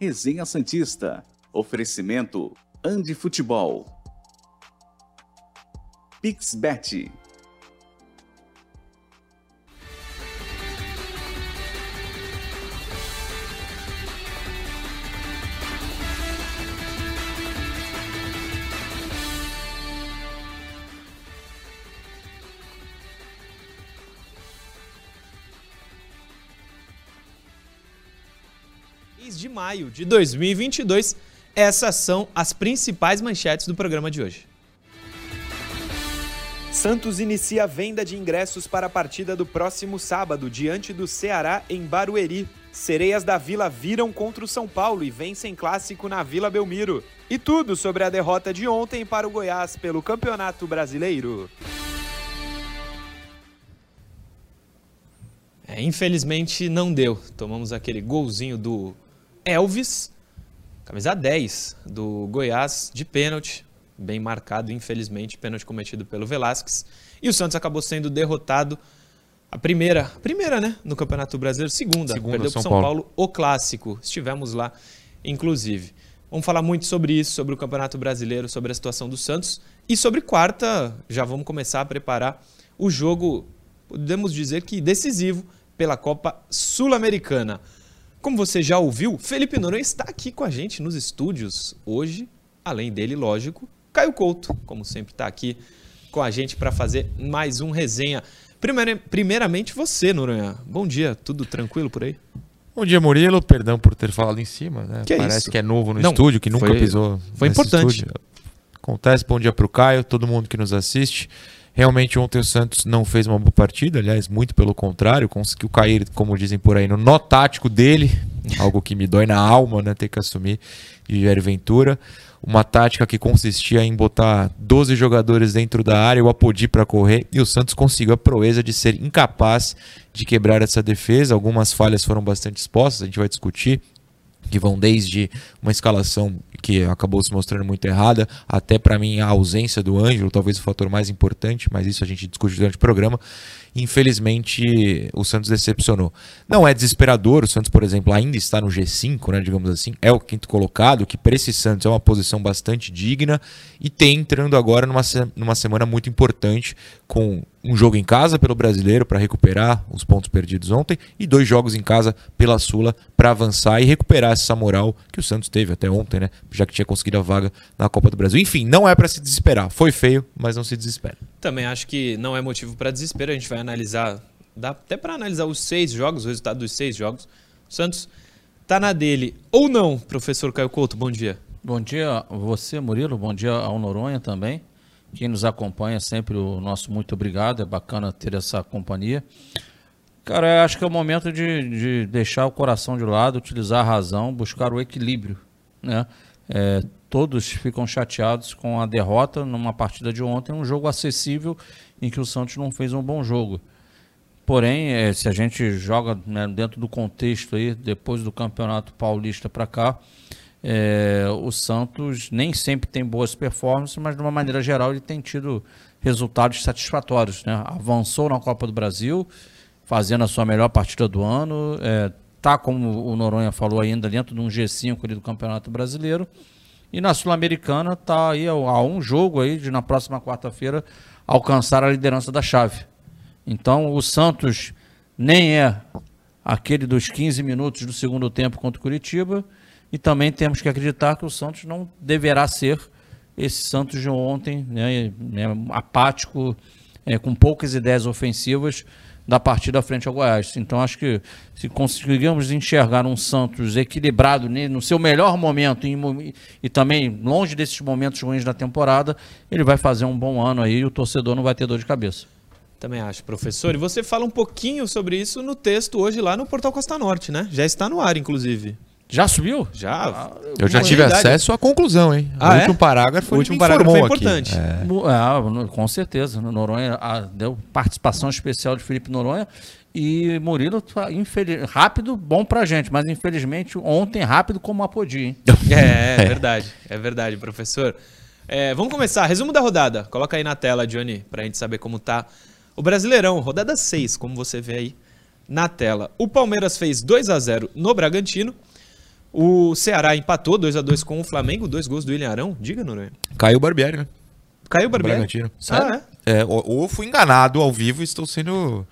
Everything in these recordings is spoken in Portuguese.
Resenha Santista. Oferecimento Andi Futebol. Pixbet. Maio de 2022. Essas são as principais manchetes do programa de hoje. Santos inicia a venda de ingressos para a partida do próximo sábado, diante do Ceará em Barueri. Sereias da Vila viram contra o São Paulo e vencem clássico na Vila Belmiro. E tudo sobre a derrota de ontem para o Goiás pelo Campeonato Brasileiro. É, infelizmente não deu. Tomamos aquele golzinho do Elvis, camisa 10 do Goiás, de pênalti, bem marcado, infelizmente, pênalti cometido pelo Velasquez. E o Santos acabou sendo derrotado a primeira, primeira, né, no Campeonato Brasileiro, segunda, segunda perdeu para São Paulo. Paulo o clássico. Estivemos lá, inclusive. Vamos falar muito sobre isso, sobre o Campeonato Brasileiro, sobre a situação do Santos e sobre quarta, já vamos começar a preparar o jogo, podemos dizer que decisivo pela Copa Sul-Americana. Como você já ouviu, Felipe Noronha está aqui com a gente nos estúdios hoje. Além dele, lógico, Caio Couto, como sempre, está aqui com a gente para fazer mais um resenha. primeiramente, você, Noronha. Bom dia, tudo tranquilo por aí? Bom dia, Murilo. Perdão por ter falado em cima, né? Que Parece é que é novo no Não, estúdio, que nunca foi, pisou. Foi importante. Estúdio. Acontece. Bom dia para o Caio, todo mundo que nos assiste. Realmente ontem o Santos não fez uma boa partida, aliás, muito pelo contrário, conseguiu cair, como dizem por aí, no nó tático dele, algo que me dói na alma, né, ter que assumir de Jair Ventura. Uma tática que consistia em botar 12 jogadores dentro da área, o Apodi para correr, e o Santos conseguiu a proeza de ser incapaz de quebrar essa defesa. Algumas falhas foram bastante expostas, a gente vai discutir que vão desde uma escalação que acabou se mostrando muito errada, até para mim a ausência do Ângelo, talvez o fator mais importante, mas isso a gente discute durante o programa. Infelizmente, o Santos decepcionou. Não é desesperador, o Santos, por exemplo, ainda está no G5, né, digamos assim, é o quinto colocado, que para esse Santos é uma posição bastante digna e tem entrando agora numa, numa semana muito importante com um jogo em casa pelo brasileiro para recuperar os pontos perdidos ontem e dois jogos em casa pela Sula para avançar e recuperar essa moral que o Santos teve até ontem, né? Já que tinha conseguido a vaga na Copa do Brasil. Enfim, não é para se desesperar. Foi feio, mas não se desespera. Também acho que não é motivo para desespero. A gente vai analisar, dá até para analisar os seis jogos, o resultado dos seis jogos. O Santos tá na dele ou não, professor Caio Couto? Bom dia. Bom dia a você, Murilo. Bom dia ao Noronha também. Quem nos acompanha sempre, o nosso muito obrigado. É bacana ter essa companhia. Cara, acho que é o momento de, de deixar o coração de lado, utilizar a razão, buscar o equilíbrio. Né? É, todos ficam chateados com a derrota numa partida de ontem, um jogo acessível em que o Santos não fez um bom jogo. Porém, é, se a gente joga né, dentro do contexto aí, depois do Campeonato Paulista para cá, é, o Santos nem sempre tem boas performances, mas de uma maneira geral ele tem tido resultados satisfatórios. Né? Avançou na Copa do Brasil, fazendo a sua melhor partida do ano, é, tá como o Noronha falou ainda dentro de um G5 ali do Campeonato Brasileiro. E na Sul-Americana está aí a um jogo aí de na próxima quarta-feira alcançar a liderança da chave. Então o Santos nem é aquele dos 15 minutos do segundo tempo contra o Curitiba e também temos que acreditar que o Santos não deverá ser esse Santos de ontem, né, né, apático, é, com poucas ideias ofensivas da partida frente ao Goiás. Então acho que se conseguirmos enxergar um Santos equilibrado no seu melhor momento e, e, também longe desses momentos ruins da temporada, ele vai fazer um bom ano aí e o torcedor não vai ter dor de cabeça. Também acho, professor. E você fala um pouquinho sobre isso no texto hoje lá no Portal Costa Norte, né? Já está no ar, inclusive. Já subiu? Já. Ah, eu já tive acesso à conclusão, hein? Ah, o último é? parágrafo, o último parágrafo foi importante. É. é. com certeza. Noronha deu participação especial de Felipe Noronha. E Murilo, tá infeliz... rápido, bom pra gente, mas infelizmente ontem rápido como a Apodi, hein? É, é verdade, é verdade, professor. É, vamos começar. Resumo da rodada. Coloca aí na tela, Johnny, pra gente saber como tá o Brasileirão. Rodada 6, como você vê aí na tela. O Palmeiras fez 2 a 0 no Bragantino. O Ceará empatou 2 a 2 com o Flamengo, dois gols do William Arão. Diga, Noronha. Caiu o Barbieri, né? Caiu o Barbieri. Bragantino. Ah, É, ou, ou fui enganado ao vivo e estou sendo.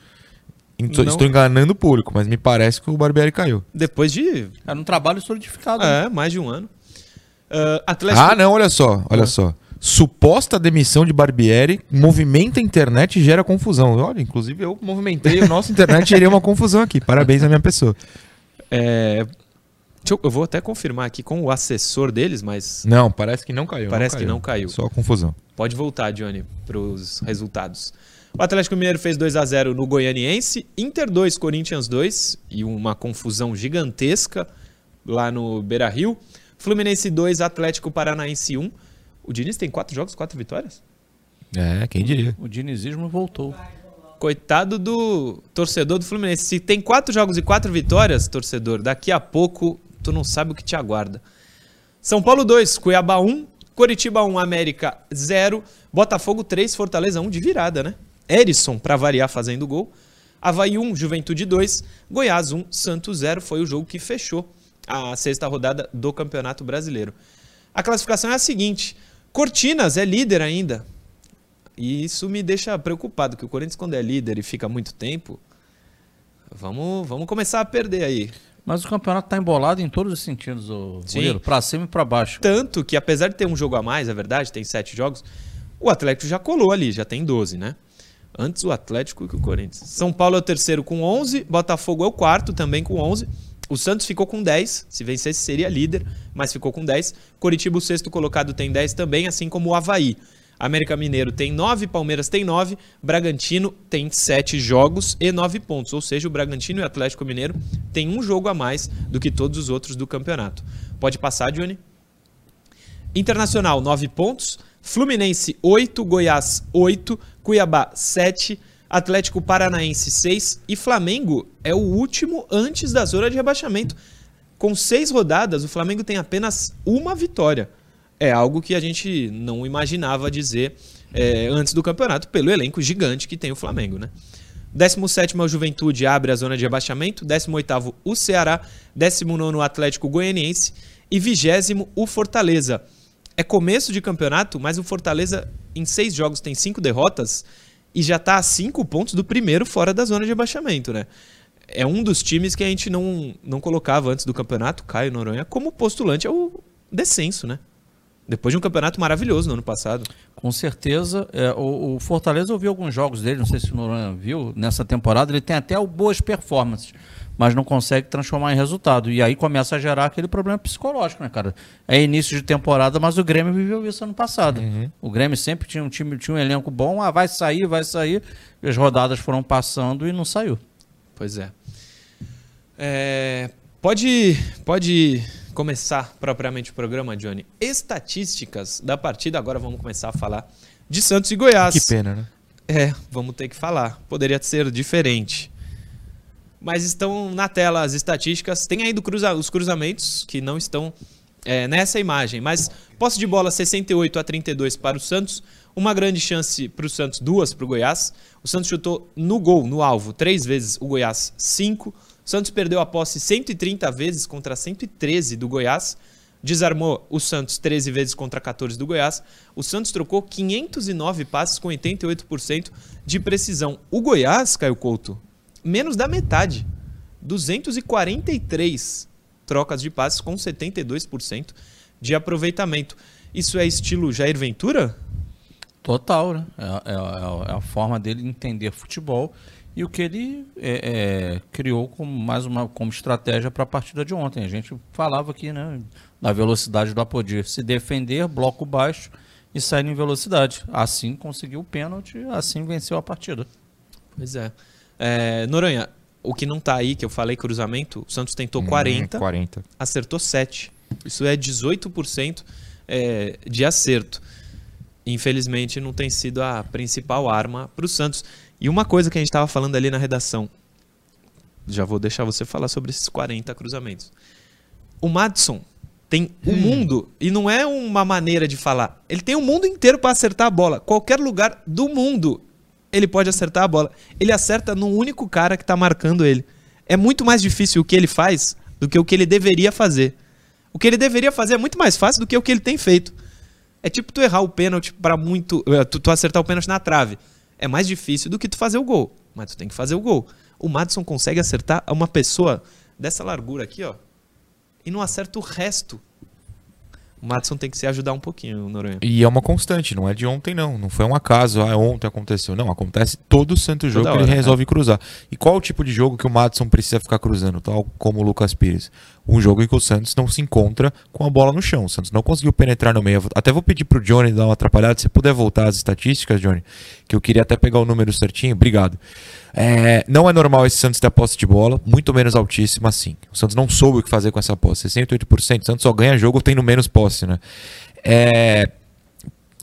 Estou, Não. estou enganando o público, mas me parece que o Barbieri caiu. Depois de Era um trabalho solidificado. né? é, mais de um ano. Ah, Atlético Ah, não, olha só, olha Ah. só. Suposta demissão de Barbieri movimenta a internet e gera confusão. Olha, inclusive eu movimentei o nosso internet e gerei uma confusão aqui. Parabéns à minha pessoa. É, eu, eu vou até confirmar aqui com o assessor deles, mas Não, parece que não caiu. Parece que não caiu. Só confusão. pode voltar, Johnny, para os resultados. O Atlético Mineiro fez 2 a 0 no Goianiense, Inter 2, Corinthians 2 e uma confusão gigantesca lá no Beira-Rio. Fluminense 2, Atlético Paranaense 1. O Diniz tem quatro jogos, quatro vitórias? É, quem diria. O dinizismo voltou. Coitado do torcedor do Fluminense. Se tem quatro jogos e quatro vitórias, torcedor, daqui a pouco tu não sabe o que te aguarda. São Paulo 2, Cuiabá 1, Coritiba 1, América 0, Botafogo 3, Fortaleza 1 de virada, né? Erisson, pra variar, fazendo gol. Havaí 1, Juventude 2, Goiás 1, Santos 0. Foi o jogo que fechou a sexta rodada do Campeonato Brasileiro. A classificação é a seguinte: Cortinas é líder ainda, e isso me deixa preocupado, que o Corinthians, quando é líder e fica muito tempo, vamos, vamos começar a perder aí. Mas o campeonato tá embolado em todos os sentidos, o. Murilo. Pra cima e pra baixo. Tanto que, apesar de ter um jogo a mais, é verdade, tem sete jogos, o Atlético já colou ali, já tem 12, né? Antes o Atlético que o Corinthians. São Paulo é o terceiro com 11, Botafogo é o quarto também com 11. O Santos ficou com 10, se vencesse seria líder, mas ficou com 10. Coritiba, o sexto colocado, tem 10 também, assim como o Havaí. América Mineiro tem 9, Palmeiras tem 9, Bragantino tem 7 jogos e 9 pontos. Ou seja, o Bragantino e o Atlético Mineiro têm um jogo a mais do que todos os outros do campeonato. Pode passar, Johnny? Internacional, 9 pontos. Fluminense, 8. Goiás, 8. Cuiabá, 7. Atlético Paranaense, 6. E Flamengo é o último antes da zona de rebaixamento. Com seis rodadas, o Flamengo tem apenas uma vitória. É algo que a gente não imaginava dizer é, antes do campeonato, pelo elenco gigante que tem o Flamengo, né? 17 é o Juventude, abre a zona de rebaixamento. 18 o Ceará. 19 o Atlético Goianiense. E 20 o Fortaleza. É começo de campeonato, mas o Fortaleza em seis jogos tem cinco derrotas e já tá a cinco pontos do primeiro fora da zona de rebaixamento, né? É um dos times que a gente não, não colocava antes do campeonato, Caio Noronha, como postulante ao descenso, né? Depois de um campeonato maravilhoso no ano passado. Com certeza. é, o, o Fortaleza, eu vi alguns jogos dele, não sei se o Noronha viu, nessa temporada, ele tem até boas performances, mas não consegue transformar em resultado. E aí começa a gerar aquele problema psicológico, né, cara? É início de temporada, mas o Grêmio viveu isso ano passado. O Grêmio sempre tinha um time, tinha um elenco bom, ah, vai sair, vai sair. E as rodadas foram passando e não saiu. Pois é. É, pode, pode começar propriamente o programa, Johnny. Estatísticas da partida. Agora vamos começar a falar de Santos e Goiás. Que pena, né? É, vamos ter que falar. Poderia ser diferente. Mas estão na tela as estatísticas. Tem ainda cruza- os cruzamentos que não estão é, nessa imagem. Mas posse de bola 68 a 32 para o Santos. Uma grande chance para o Santos, duas para o Goiás. O Santos chutou no gol, no alvo, três vezes, o Goiás, cinco. Santos perdeu a posse 130 vezes contra 113 do Goiás. Desarmou o Santos 13 vezes contra 14 do Goiás. O Santos trocou 509 passes com 88% de precisão. O Goiás, Caio Couto, menos da metade. 243 trocas de passes com 72% de aproveitamento. Isso é estilo Jair Ventura? Total, né? É- é- é a forma dele entender futebol e o que ele é, é, criou como mais uma como estratégia para a partida de ontem. A gente falava aqui, né, da velocidade do Apodi, se defender, bloco baixo e sair em velocidade. Assim conseguiu o pênalti, assim venceu a partida. Pois é. é Noronha, o que não tá aí, que eu falei cruzamento, o Santos tentou 40, Hum, 40. acertou 7. Isso é 18% é, de acerto. Infelizmente, não tem sido a principal arma para o Santos. E uma coisa que a gente estava falando ali na redação, já vou deixar você falar sobre esses 40 cruzamentos. O Madison tem o mundo, e não é uma maneira de falar, ele tem o mundo inteiro para acertar a bola. Qualquer lugar do mundo ele pode acertar a bola. Ele acerta no único cara que está marcando ele. É muito mais difícil o que ele faz do que o que ele deveria fazer. O que ele deveria fazer é muito mais fácil do que o que ele tem feito. É tipo tu errar o pênalti para muito. eh, Tu, tu acertar o pênalti na trave. É mais difícil do que tu fazer o gol. Mas tu tem que fazer o gol. O Madison consegue acertar uma pessoa dessa largura aqui, ó. E não acerta o resto. O Madison tem que se ajudar um pouquinho, Noronha. E é uma constante, não é de ontem, não. Não foi um acaso, ah, ontem aconteceu. Não, acontece todo santo jogo Toda que ele hora, resolve cruzar. E qual o tipo de jogo que o Madison precisa ficar cruzando, tal como o Lucas Pires? Um jogo em que o Santos não se encontra com a bola no chão. O Santos não conseguiu penetrar no meio. Até vou pedir pro Johnny dar uma atrapalhada. Se puder voltar às estatísticas, Johnny, que eu queria até pegar o número certinho. Obrigado. É, não é normal esse Santos ter posse de bola, muito menos altíssima assim. O Santos não soube o que fazer com essa posse. 68%. O Santos só ganha jogo tendo menos posse, né? É,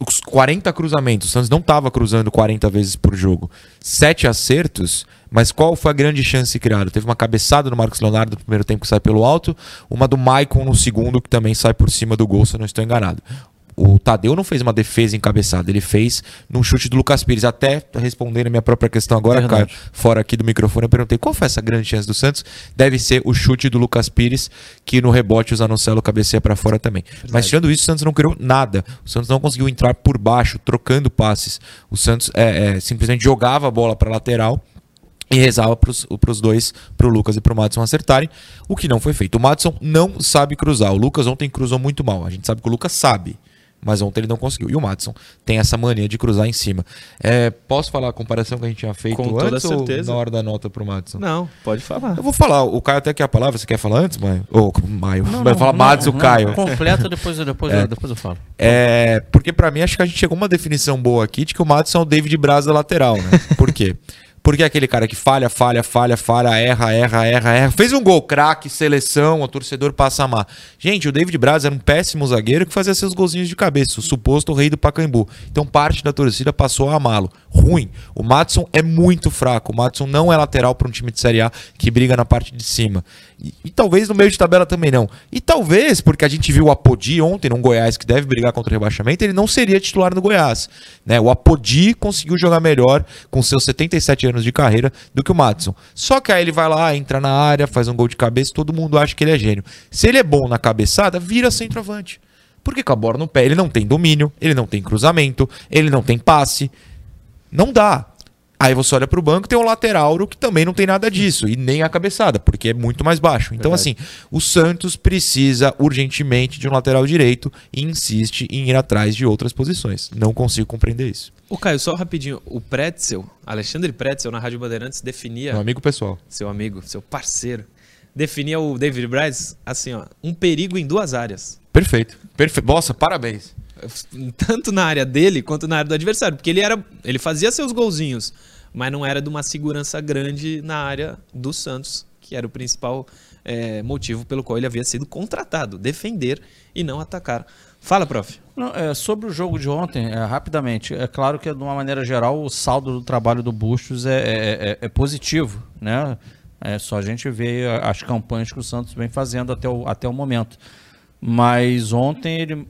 os 40 cruzamentos, o Santos não estava cruzando 40 vezes por jogo. Sete acertos, mas qual foi a grande chance criada? Teve uma cabeçada do Marcos Leonardo no primeiro tempo que sai pelo alto, uma do Maicon no segundo que também sai por cima do gol, se eu não estou enganado. O Tadeu não fez uma defesa encabeçada, ele fez num chute do Lucas Pires. Até respondendo a minha própria questão agora, Verdade. Caio, fora aqui do microfone, eu perguntei qual foi essa grande chance do Santos. Deve ser o chute do Lucas Pires, que no rebote o Zanocelo cabeceia para fora também. Mas tirando isso, o Santos não criou nada. O Santos não conseguiu entrar por baixo, trocando passes. O Santos é, é, simplesmente jogava a bola para lateral e rezava para os dois, para o Lucas e para o Madison acertarem, o que não foi feito. O Madison não sabe cruzar. O Lucas ontem cruzou muito mal. A gente sabe que o Lucas sabe, mas ontem ele não conseguiu. E o Madison tem essa mania de cruzar em cima. É, posso falar a comparação que a gente tinha feito Com toda antes certeza. ou na hora da nota para o Madison? Não, pode falar. Eu vou falar, o Caio até quer a palavra, você quer falar antes, Maio? Ou Maio, Não, vai não, falar não, Madison, não, Caio. Completa, depois, eu- depois, eu- depois eu falo. É, porque pra mim acho que a gente chegou a uma definição boa aqui de que o Madison é o David Braz da lateral, né? Por quê? Porque é aquele cara que falha, falha, falha, falha, erra, erra, erra, erra. Fez um gol, craque, seleção, o torcedor passa a amar. Gente, o David Braz era um péssimo zagueiro que fazia seus golzinhos de cabeça, o suposto rei do Pacaembu. Então parte da torcida passou a amá-lo. Ruim. O Madison é muito fraco. O Madison não é lateral para um time de Série A que briga na parte de cima. E, e talvez no meio de tabela também não. E talvez, porque a gente viu o Apodi ontem, num Goiás que deve brigar contra o rebaixamento, ele não seria titular no Goiás. Né? O Apodi conseguiu jogar melhor com seus 77 anos de carreira do que o Madison. Só que aí ele vai lá, entra na área, faz um gol de cabeça, todo mundo acha que ele é gênio. Se ele é bom na cabeçada, vira centroavante. Porque com a bola no pé, ele não tem domínio, ele não tem cruzamento, ele não tem passe. Não dá. Aí você olha pro banco, tem o lateral que também não tem nada disso, e nem a cabeçada, porque é muito mais baixo. Então, assim, o Santos precisa urgentemente de um lateral direito e insiste em ir atrás de outras posições. Não consigo compreender isso. O Caio, só rapidinho. O Pretzel, Alexandre Pretzel, na Rádio Bandeirantes, definia. Meu amigo pessoal. seu amigo, seu parceiro, definia o David Braz assim, ó, um perigo em duas áreas. Perfeito. Perfeito. Nossa, parabéns. Tanto na área dele quanto na área do adversário, porque ele era, ele fazia seus golzinhos, mas não era de uma segurança grande na área do Santos, que era o principal eh, motivo pelo qual ele havia sido contratado, defender e não atacar. Fala, prof. Não, é, sobre o jogo de ontem, é, rapidamente, é claro que de uma maneira geral o saldo do trabalho do Bustos é, é- é- é positivo, né? É só a gente ver as campanhas que o Santos vem fazendo até o, até o momento. Mas ontem ele,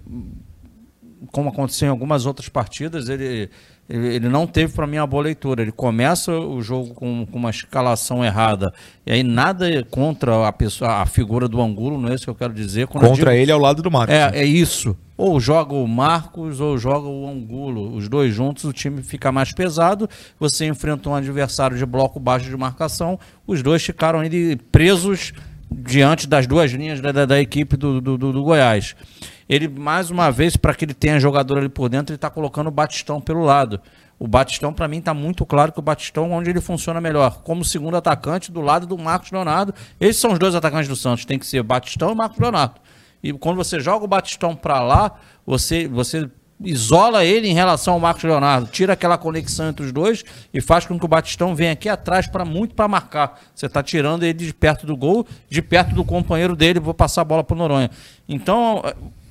como aconteceu em algumas outras partidas, ele, ele, não teve para mim uma boa leitura. Ele começa o jogo com, com uma escalação errada. E aí nada contra a pessoa, a figura do Angulo, não é isso que eu quero dizer. Quando Contra digo- ele ao lado do Marcos. é, é isso. Ou joga o Marcos ou joga o Angulo. Os dois juntos, o time fica mais pesado. Você enfrenta um adversário de bloco baixo de marcação. Os dois ficaram ali presos diante das duas linhas da, da- da equipe do, do, do- do Goiás. Ele, mais uma vez, para que ele tenha jogador ali por dentro, ele está colocando o Batistão pelo lado. O Batistão, para mim, está muito claro que o Batistão onde ele funciona melhor. Como segundo atacante, do lado do Marcos Leonardo. Esses são os dois atacantes do Santos. Tem que ser Batistão e Marcos Leonardo. E quando você joga o Batistão para lá, você, você isola ele em relação ao Marcos Leonardo, tira aquela conexão entre os dois e faz com que o Batistão venha aqui atrás para muito para marcar. Você está tirando ele de perto do gol, de perto do companheiro dele, vou passar a bola para Noronha. Então,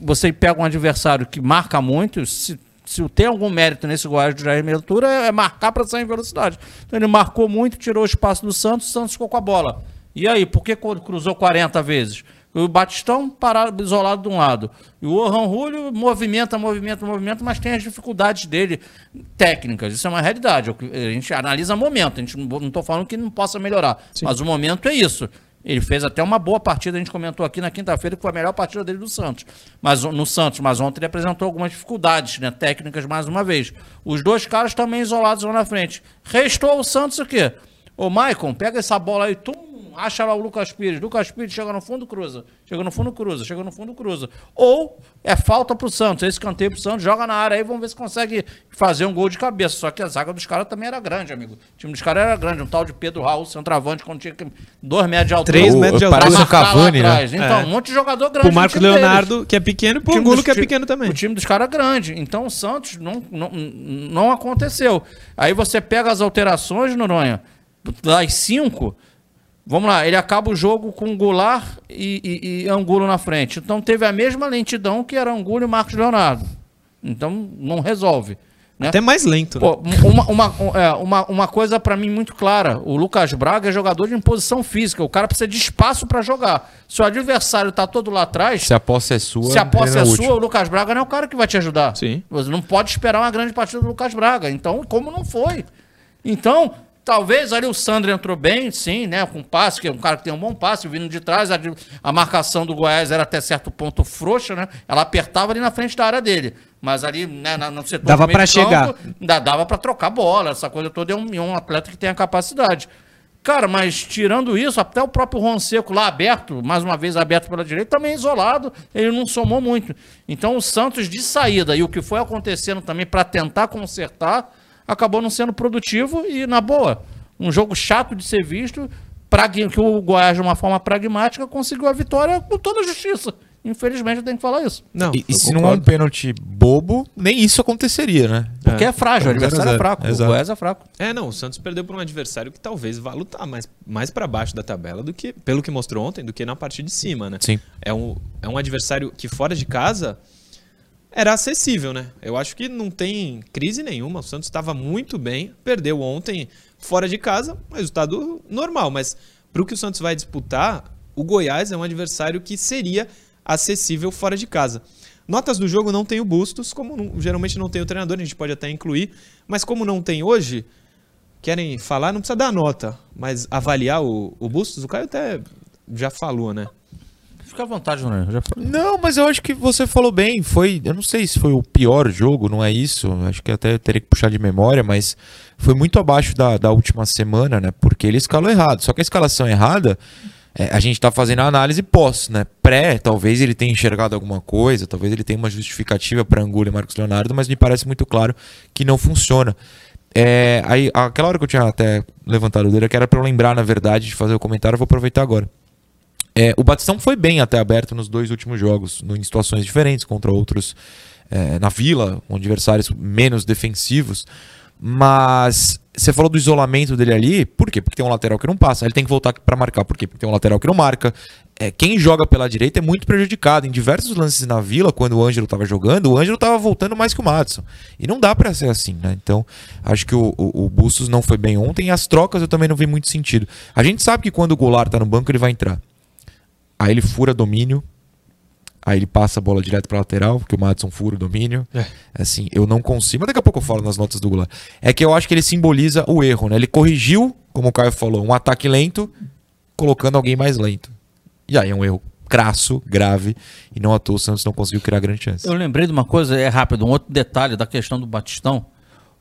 você pega um adversário que marca muito, se se tem algum mérito nesse Goiás do Jair Ventura é marcar para sair em velocidade. Então ele marcou muito, tirou o espaço do Santos, o Santos ficou com a bola. E aí, por que cruzou 40 vezes? O Batistão parado, isolado de um lado. E o Orhan Julio movimenta, movimenta, movimenta, mas tem as dificuldades dele técnicas. Isso é uma realidade. A gente analisa momento. A gente não estou falando que não possa melhorar. Mas o momento é isso. Ele fez até uma boa partida, a gente comentou aqui na quinta-feira que foi a melhor partida dele do Santos. Mas no Santos, mas ontem ele apresentou algumas dificuldades, né, técnicas mais uma vez. Os dois caras também isolados lá na frente. Restou o Santos o quê? Ô, Maicon, pega essa bola aí, tum, acha lá o Lucas Pires. Lucas Pires chega no fundo, cruza. Chega no fundo, cruza. Chega no fundo, cruza. Ou é falta pro Santos. Esse canteio pro Santos, joga na área aí, vamos ver se consegue fazer um gol de cabeça. Só que a zaga dos caras também era grande, amigo. O time dos caras era grande. Um tal de Pedro Raul, centroavante, quando tinha dois metros de altura. Três metros de altura. Parece o Cavani, né? Então, É. um monte de jogador grande. No Marcos time deles. Leonardo, que é pequeno, e pro O Angulo, que é pequeno também. O time dos caras é grande. Então o Santos não, não, não aconteceu. Aí você pega as alterações, Noronha, das cinco. Vamos lá, ele acaba o jogo com Goulart e, e, e Angulo na frente. Então teve a mesma lentidão que era Angulo e Marcos Leonardo. Então não resolve. Né? Até mais lento, né? Pô, uma, uma, é, uma, uma coisa pra mim muito clara: o Lucas Braga é jogador de imposição física. O cara precisa de espaço pra jogar. Se o adversário tá todo lá atrás, Se a posse é sua, se a posse é útil. sua, o Lucas Braga não é o cara que vai te ajudar. Sim. Você não pode esperar uma grande partida do Lucas Braga. Então, como não foi? Então, talvez ali o Sandro entrou bem, sim, né? Com passe, que é um cara que tem um bom passe, vindo de trás. A, a marcação do Goiás era até certo ponto frouxa, né? Ela apertava ali na frente da área dele. Mas ali, né, na- no setor Dava campo, chegar. Dava pra trocar bola, essa coisa toda é um, é um atleta que tem a capacidade. Cara, mas tirando isso, até o próprio Ron Seco lá aberto, mais uma vez aberto pela direita, também isolado, ele não somou muito. Então o Santos de saída e o que foi acontecendo também para tentar consertar, acabou não sendo produtivo e na boa. Um jogo chato de ser visto, que o Goiás de uma forma pragmática conseguiu a vitória com toda a justiça. Infelizmente eu tenho que falar isso. Não, E, e se não é um concordo. pênalti bobo, nem isso aconteceria, né? Porque é, frágil, o adversário é 0 a 0. fraco. Exato. O Goiás é fraco. É, não, o Santos perdeu para um adversário que talvez vá lutar mais, mais para baixo da tabela do que, pelo que mostrou ontem, do que na parte de cima, né? Sim. É um, é um adversário que fora de casa era acessível, né? Eu acho que não tem crise nenhuma. O Santos estava muito bem, perdeu ontem fora de casa, resultado normal, mas para o que o Santos vai disputar, o Goiás é um adversário que seria acessível fora de casa. Notas do jogo não tem o Bustos, como não- geralmente não tem o treinador, a gente pode até incluir, mas como não tem hoje, querem falar, não precisa dar nota, mas avaliar o, o Bustos, o Caio até já falou, né? Fica à vontade, eu Já falei. Não, mas eu acho que você falou bem. Foi, eu não sei se foi o pior jogo, não é isso. Acho que até eu teria que puxar de memória, mas foi muito abaixo da, da última semana, né? Porque ele escalou errado. Só que a escalação errada, é, a gente tá fazendo a análise pós, né? Pré, talvez ele tenha enxergado alguma coisa, talvez ele tenha uma justificativa para Angulo e Marcos Leonardo, mas me parece muito claro que não funciona. É, aí, aquela hora que eu tinha até levantado o dedo, que era para eu lembrar, na verdade, de fazer o comentário, eu vou aproveitar agora. É, o Batistão foi bem até aberto nos dois últimos jogos, em situações diferentes, contra outros é, na Vila, com adversários menos defensivos. Mas você falou do isolamento dele ali, por quê? Porque tem um lateral que não passa. Ele tem que voltar para marcar, por quê? Porque tem um lateral que não marca. É, quem joga pela direita é muito prejudicado. Em diversos lances na Vila, quando o Ângelo estava jogando, o Ângelo estava voltando mais que o Madison. E não dá para ser assim, né? Então, acho que o, o, o Bustos não foi bem ontem e as trocas eu também não vi muito sentido. A gente sabe que quando o Goulart tá no banco, ele vai entrar. Aí ele fura domínio. Aí ele passa a bola direto pra lateral, porque o Madison fura o domínio. É. Assim, eu não consigo. Mas daqui a pouco eu falo nas notas do Goulart. É que eu acho que ele simboliza o erro, né? Ele corrigiu, como o Caio falou, um ataque lento, colocando alguém mais lento. E aí é um erro crasso, grave, e não à toa o Santos não conseguiu criar grande chance. Eu lembrei de uma coisa, é rápido, um outro detalhe da questão do Batistão.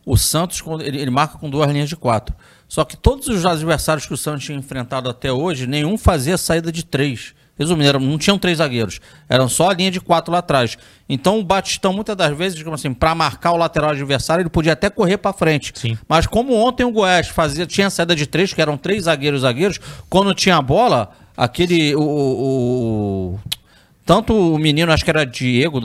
O Santos, ele, ele marca com duas linhas de quatro. Só que todos os adversários que o Santos tinha enfrentado até hoje, nenhum fazia saída de três. Resumindo, eram- não tinham três zagueiros. Eram só a linha de quatro lá atrás. Então o Batistão, muitas das vezes, digamos assim, para marcar o lateral adversário, ele podia até correr para frente. Sim. Mas como ontem o Goiás fazia, tinha saída de três, que eram três zagueiros zagueiros, quando tinha a bola, aquele. O, o- o- tanto o menino, acho que era Diego,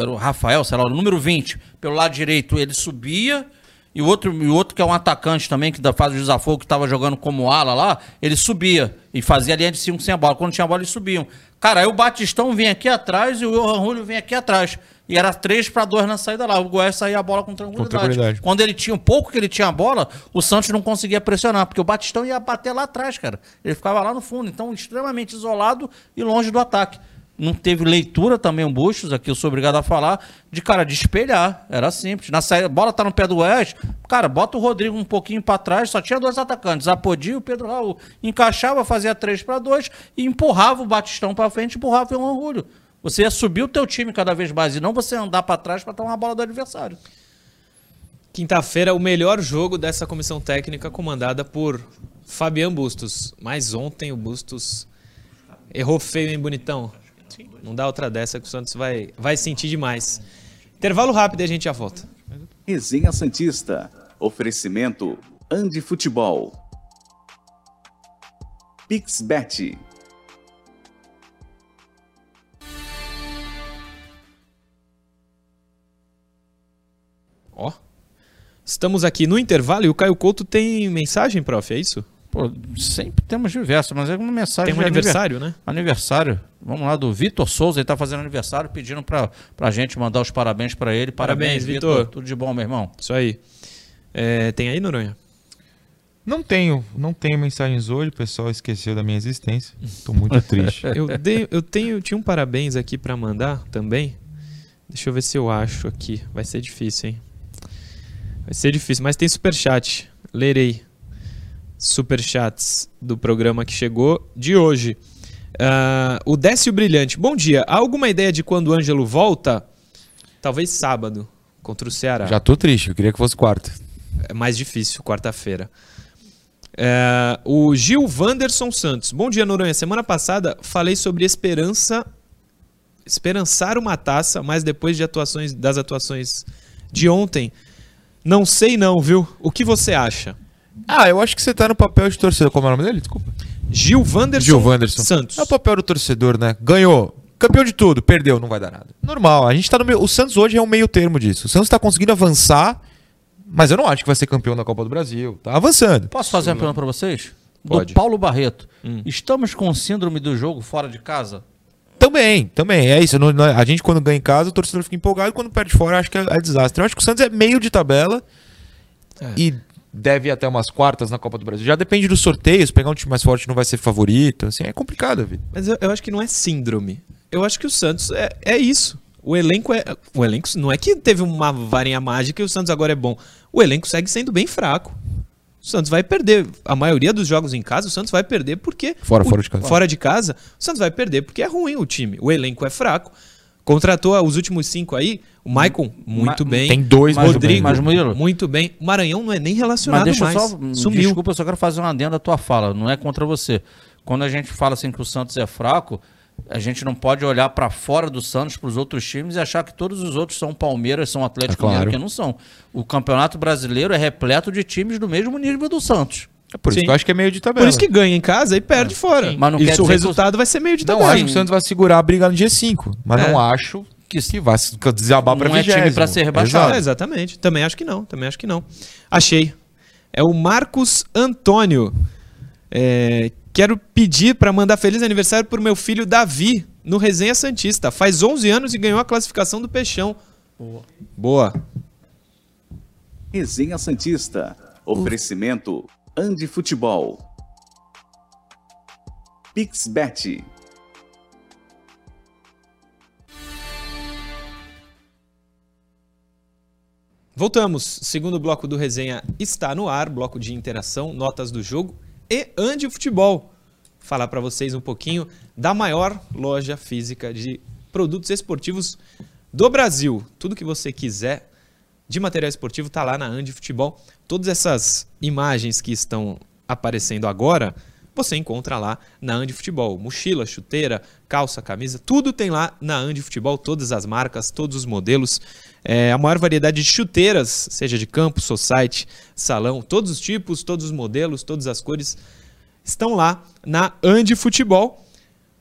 era o Rafael, sei lá, o número 20, pelo lado direito, ele subia. E o outro, e o outro que é um atacante também, que da- faz o desafogo, que estava jogando como ala lá, ele subia e fazia a linha de 5 sem a bola. Quando tinha a bola, eles subiam. Cara, aí o Batistão vinha aqui atrás e o Johan Julio vinha aqui atrás. E era 3 para 2 na saída lá. O Goiás saía a bola com tranquilidade. tranquilidade. Quando ele tinha um pouco que ele tinha a bola, o Santos não conseguia pressionar, porque o Batistão ia bater lá atrás, cara. Ele ficava lá no fundo, então extremamente isolado e longe do ataque. Não teve leitura também o Bustos, aqui eu sou obrigado a falar, de cara, de espelhar. Era simples. Na saída, a bola tá no pé do West, cara, bota o Rodrigo um pouquinho para trás, só tinha dois atacantes, Apodi o Pedro Raul. Encaixava, fazia 3 para 2 e empurrava o Batistão para frente, empurrava o Orgulho. Você ia subir o teu time cada vez mais e não você andar para trás para tomar a bola do adversário. Quinta-feira, o melhor jogo dessa comissão técnica comandada por Fabian Bustos. Mas ontem o Bustos errou feio, hein, bonitão? Não dá outra dessa que o Santos vai, vai sentir demais. Intervalo rápido e a gente já volta. Resenha Santista. Oferecimento Andi Futebol. Pixbet. Ó. Estamos aqui no intervalo e o Caio Couto tem mensagem, prof, é isso? Pô, sempre temos diversas, mas é uma mensagem. Tem um de aniversário, né? Aniversário. Vamos lá, do Vitor Souza, ele tá fazendo aniversário, pedindo pra, pra gente mandar os parabéns pra ele. Parabéns, Parabéns, Vitor. Tudo de bom, meu irmão. Isso aí. É, tem aí, Noronha? Não tenho, não tenho mensagens hoje, o pessoal esqueceu da minha existência. Tô muito triste. Eu, dei, eu tenho, tinha um parabéns aqui pra mandar também. Deixa eu ver se eu acho aqui. Vai ser difícil, hein? Vai ser difícil, mas tem superchat. Lerei. Superchats do programa que chegou de hoje. Ah, o Décio Brilhante. Bom dia. Há alguma ideia de quando o Ângelo volta? Talvez sábado, contra o Ceará. Já tô triste, eu queria que fosse quarta. É mais difícil, quarta-feira. É, o Gil Vanderson Santos. Bom dia, Noronha. Semana passada falei sobre esperança, esperançar uma taça, mas depois de atuações, das atuações de ontem, não sei não, viu? O que você acha? Ah, eu acho que você tá no papel de torcedor. Como é o nome dele? Desculpa. Gil Vanderson, Gil Wanderson. Santos. É o papel do torcedor, né? Ganhou. Campeão de tudo, perdeu, não vai dar nada. Normal, a gente tá no meio. O Santos hoje é um meio termo disso. O Santos tá conseguindo avançar, mas eu não acho que vai ser campeão da Copa do Brasil. Tá avançando. Posso fazer uma pergunta pra vocês? Pode. Do Paulo Barreto. Hum. Estamos com síndrome do jogo fora de casa? Também, também. É isso. não- não- a gente, quando ganha em casa, o torcedor fica empolgado. Quando perde fora, acho que é, é desastre. Eu acho que o Santos é meio de tabela É. e deve ir até umas quartas na Copa do Brasil. Já depende dos sorteios. Pegar um time mais forte não vai ser favorito. Assim, é complicado a vida. Mas eu, eu acho que não é síndrome. Eu acho que o Santos é, é isso. O elenco é. O elenco não é que teve uma varinha mágica e o Santos agora é bom. O elenco segue sendo bem fraco. O Santos vai perder. A maioria dos jogos em casa, o Santos vai perder porque. Fora- o- fora de casa. Fora de casa, o Santos vai perder porque é ruim o time. O elenco é fraco. Contratou os últimos cinco aí. O Maicon, muito Ma- bem. Tem dois Mas- muito Rodrigo, bem. mas, Murilo- muito bem. O Maranhão não é nem relacionado Mas deixa mais. só. Sumiu. Desculpa, eu só quero fazer uma adenda à tua fala. Não é contra você. Quando a gente fala assim que o Santos é fraco, a gente não pode olhar pra fora do Santos, para os outros times e achar que todos os outros são Palmeiras, são Atlético É claro. Mineiro, que não são. O Campeonato Brasileiro é repleto de times do mesmo nível do Santos. É por isso Sim. que eu acho que é meio de tabela. Por isso que ganha em casa e perde fora. Mas não isso o dizer que resultado vai ser meio de Não tabela. acho que o Santos vai segurar a briga no dia 5. Mas É. não acho que, que vai se desabar pra Não é time 20º. pra ser rebaixado. É, exatamente. Também acho que não. Também acho que não. Achei. É o Marcos Antônio. É, quero pedir para mandar feliz aniversário pro meu filho Davi, no Resenha Santista. Faz 11 anos e ganhou a classificação do Peixão. Boa. Boa. Resenha Santista. Oferecimento Andi Futebol. Pixbet. Voltamos. Segundo bloco do Resenha está no ar, bloco de interação, notas do jogo e Ande Futebol. Falar para vocês um pouquinho da maior loja física de produtos esportivos do Brasil. Tudo que você quiser de material esportivo tá lá na Ande Futebol. Todas essas imagens que estão aparecendo agora, você encontra lá na Ande Futebol. Mochila, chuteira, calça, camisa, tudo tem lá na Ande Futebol, todas as marcas, todos os modelos. É, a maior variedade de chuteiras, seja de campo, society, salão, todos os tipos, todos os modelos, todas as cores, estão lá na Ande Futebol.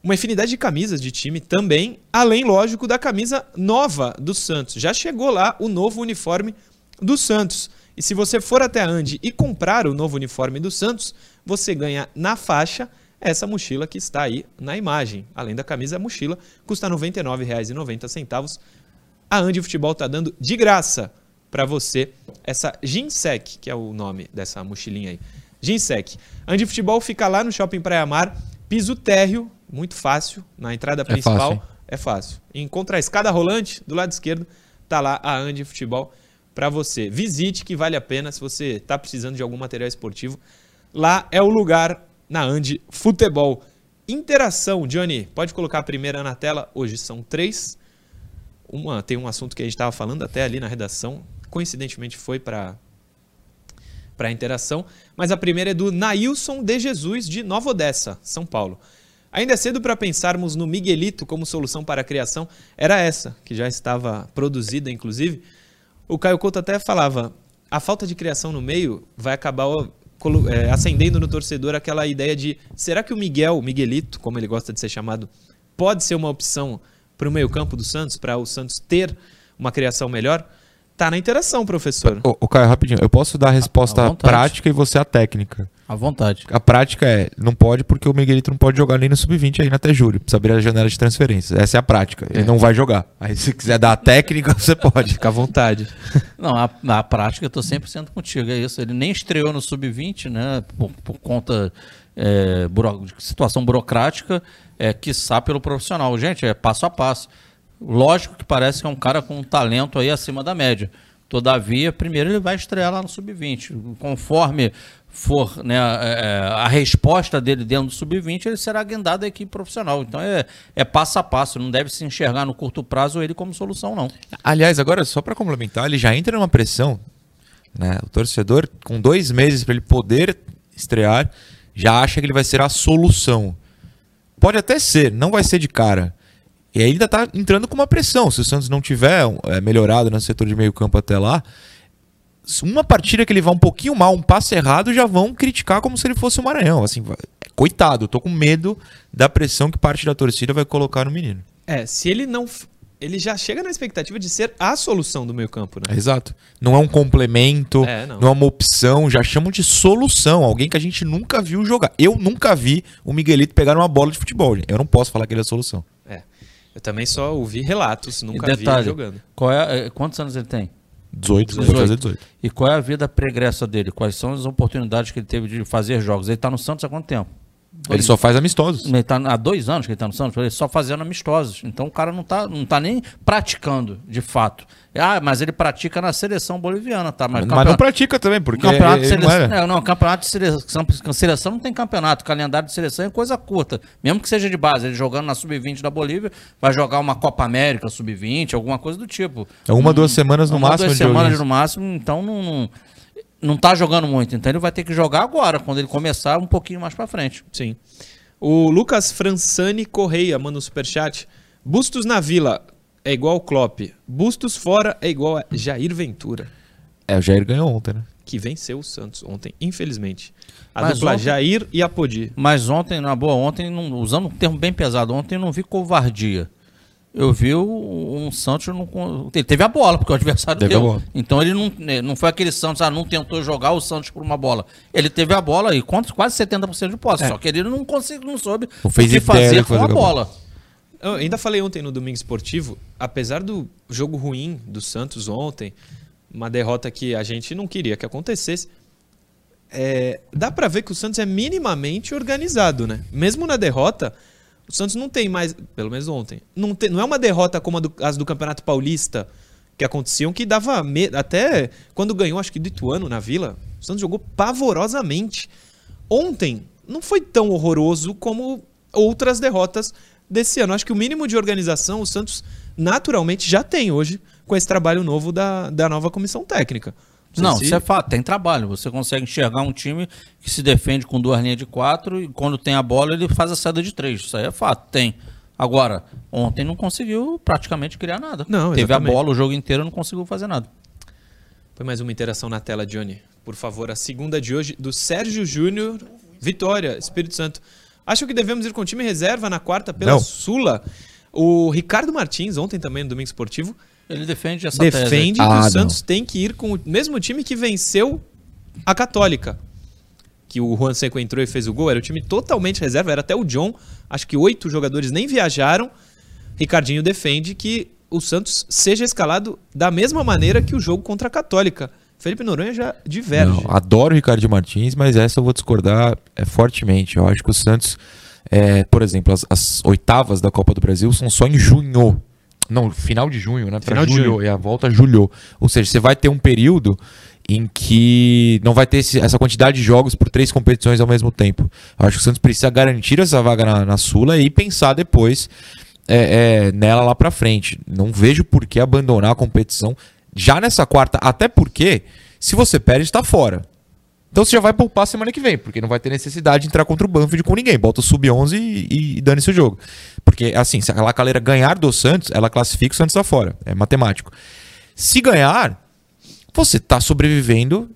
Uma infinidade de camisas de time também, além, lógico, da camisa nova do Santos. Já chegou lá o novo uniforme do Santos. E se você for até a Ande e comprar o novo uniforme do Santos, você ganha na faixa essa mochila que está aí na imagem. Além da camisa, a mochila custa R$ 99,90. A Ande Futebol está dando de graça para você essa Ginsec, que é o nome dessa mochilinha aí. Ginsec. Ande Futebol fica lá no Shopping Praia Mar, piso térreo, muito fácil. Na entrada principal fácil, hein? é fácil. Encontra a escada rolante do lado esquerdo, tá lá a Andi Futebol para você. Visite que vale a pena se você tá precisando de algum material esportivo. Lá é o lugar na Andi Futebol. Interação, Johnny, pode colocar a primeira na tela. Hoje são três. Uma tem um assunto que a gente estava falando até ali na redação. Coincidentemente foi para para interação, mas a primeira é do Nailson de Jesus de Nova Odessa, São Paulo. Ainda é cedo para pensarmos no Miguelito como solução para a criação. Era essa, que já estava produzida, inclusive. O Caio Couto até falava: a falta de criação no meio vai acabar é, acendendo no torcedor aquela ideia de será que o Miguel, Miguelito, como ele gosta de ser chamado, pode ser uma opção para o meio-campo do Santos, para o Santos ter uma criação melhor? Tá na interação, professor. Ô, ô, Caio, rapidinho. Eu posso dar a resposta à vontade. prática e você a técnica. À vontade. A prática é, não pode porque o Miguelito não pode jogar nem no sub-20 ainda até julho. Precisa abrir a janela de transferências. Essa é a prática. Ele não vai jogar. Aí se quiser dar a técnica, você pode. Fica à vontade. Não, a, na prática eu tô 100% contigo, é isso. Ele nem estreou no Sub-20, né, por, por conta é, buro- de situação burocrática, é, quiçá pelo profissional. Gente, é passo a passo. Lógico que parece que é um cara com um talento aí acima da média. Todavia, primeiro ele vai estrear lá no Sub-20. Conforme for né, é, a resposta dele dentro do Sub-20, ele será guindado à equipe profissional. Então é, é passo a passo, não deve se enxergar no curto prazo ele como solução, não. Aliás, agora, só para complementar, ele já entra numa pressão. Né? O torcedor, com dois meses para ele poder estrear, já acha que ele vai ser a solução. Pode até ser, não vai ser de cara. E aí ainda tá entrando com uma pressão. Se o Santos não tiver é, melhorado no setor de meio campo até lá, uma partida que ele vai um pouquinho mal, um passo errado, já vão criticar como se ele fosse o Maranhão. Assim, vai- coitado, tô com medo da pressão que parte da torcida vai colocar no menino. É, se ele não. Ele já chega na expectativa de ser a solução do meio-campo, né? Exato. Não é um complemento, É, não. não. é uma opção, já chamam de solução. Alguém que a gente nunca viu jogar. Eu nunca vi o Miguelito pegar uma bola de futebol. Eu não posso falar que ele é a solução. Eu também só ouvi relatos, E nunca vi ele detalhe, jogando. Qual é, é, quantos anos ele tem? 18, 18. vai fazer 18. E qual é a vida pregressa dele? Quais são as oportunidades que ele teve de fazer jogos? Ele está no Santos há quanto tempo? Ele só faz amistosos. Ele tá há dois anos que ele está no Santos, ele só fazendo amistosos. Então o cara não está não tá nem praticando, de fato. Ah, mas ele pratica na seleção boliviana, tá? Mas, Mas campeonato- não pratica também, porque campeonato ele seleção. Não, não, campeonato de seleção. Seleção não tem campeonato. Calendário de seleção é coisa curta. Mesmo que seja de base. Ele jogando na Sub-20 da Bolívia, vai jogar uma Copa América Sub-20, alguma coisa do tipo. É uma, duas semanas no uma, máximo duas semanas no máximo, então não, não, não tá jogando muito. Então ele vai ter que jogar agora, quando ele começar um pouquinho mais pra frente. Sim. O Lucas Fransani Correia manda um superchat. Bustos na Vila é igual Klopp. Bustos fora é igual a Jair Ventura, É, o Jair ganhou ontem, né? que venceu o Santos ontem, infelizmente. A Mas dupla ontem- Jair e Apodi. Mas ontem, na boa, ontem, não- usando um termo bem pesado, ontem eu não vi covardia. Eu vi o- um Santos. Não, ele teve a bola, porque o adversário Teve deu. a bola. Então ele não, né, não foi aquele Santos, ah, não tentou jogar o Santos por uma bola. Ele teve a bola e contra quase 70% de posse. Só que ele não conseguiu, não soube o que fazer com a fazer com a bola. Eu ainda falei ontem no Domingo Esportivo, apesar do jogo ruim do Santos ontem, uma derrota que a gente não queria que acontecesse, é, dá pra ver que o Santos é minimamente organizado, né? Mesmo na derrota, o Santos não tem mais, pelo menos ontem, não, tem, não é uma derrota como do- as do Campeonato Paulista que aconteciam, que dava medo. Até quando ganhou, acho que do Ituano na Vila, o Santos jogou pavorosamente. Ontem não foi tão horroroso como outras derrotas desse ano. Acho que o mínimo de organização o Santos naturalmente já tem hoje com esse trabalho novo da, da nova comissão técnica. Sei Não, se- isso é fato, tem trabalho. Você consegue enxergar um time que se defende com duas linhas de quatro e quando tem a bola ele faz a saída de três. Isso aí é fato, tem. Agora, ontem não conseguiu praticamente criar nada. Não, Teve exatamente. a bola o jogo inteiro e não conseguiu fazer nada. Põe mais uma interação na tela, Johnny. Por favor, a segunda de hoje, do Sérgio Júnior. Vitória, Espírito Santo. Acho que devemos ir com time reserva na quarta pela Não. Sula. O Ricardo Martins, ontem também no Domingo Esportivo, Ele defende essa tese. defende que Ah, o não. Santos tem que ir com o mesmo time que venceu a Católica. Que o Juan Seco entrou e fez o gol. Era o time totalmente reserva, era até o John. Acho que oito jogadores nem viajaram. Ricardinho defende que o Santos seja escalado da mesma maneira que o jogo contra a Católica. Felipe Noronha já diverge. Não, adoro o Ricardo Martins, mas essa eu vou discordar é, fortemente. Eu acho que o Santos É, por exemplo, as, as oitavas da Copa do Brasil são só em junho. Não, final de junho, né? Final de julho. E a volta julho. Ou seja, você vai ter um período em que não vai ter esse- essa quantidade de jogos por três competições ao mesmo tempo. Eu acho que o Santos precisa garantir essa vaga na, na Sula e pensar depois é, é, nela lá pra frente. Não vejo por que abandonar a competição já nessa quarta, até porque se você perde, está fora. Então você já vai poupar semana que vem, porque não vai ter necessidade de entrar contra o Banfield com ninguém. Bota o sub-11 e, e dane-se o jogo. Porque, assim, se a Lacaleira ganhar do Santos, ela classifica o Santos tá fora. É matemático. Se ganhar, você tá sobrevivendo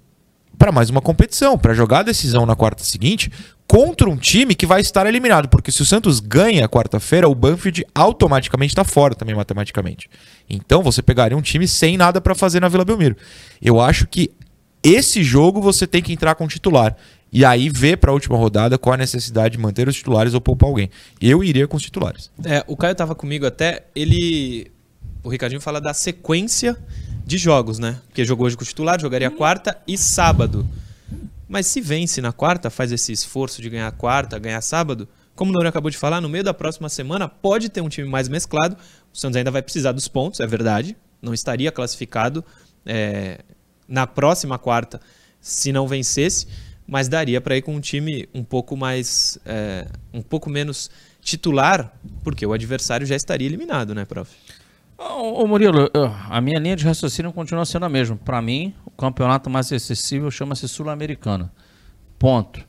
para mais uma competição, para jogar a decisão na quarta seguinte contra um time que vai estar eliminado, porque se o Santos ganha quarta-feira, o Banfield automaticamente está fora também matematicamente. Então você pegaria um time sem nada para fazer na Vila Belmiro. Eu acho que esse jogo você tem que entrar com titular e aí ver para a última rodada qual a necessidade de manter os titulares ou poupar alguém. Eu iria com os titulares. É, o Caio tava comigo até, ele. O Ricardinho fala da sequência de jogos, né? Porque jogou hoje com o titular, jogaria quarta e sábado. Mas se vence na quarta, faz esse esforço de ganhar quarta, ganhar sábado, como o Noronha acabou de falar, no meio da próxima semana pode ter um time mais mesclado. O Santos ainda vai precisar dos pontos, é verdade. Não estaria classificado é, na próxima quarta se não vencesse, mas daria para ir com um time um pouco mais, é, um pouco menos titular, porque o adversário já estaria eliminado, né, prof? Ô, Murilo, a minha linha de raciocínio continua sendo a mesma. Para mim, o campeonato mais acessível chama-se Sul-Americana. Ponto.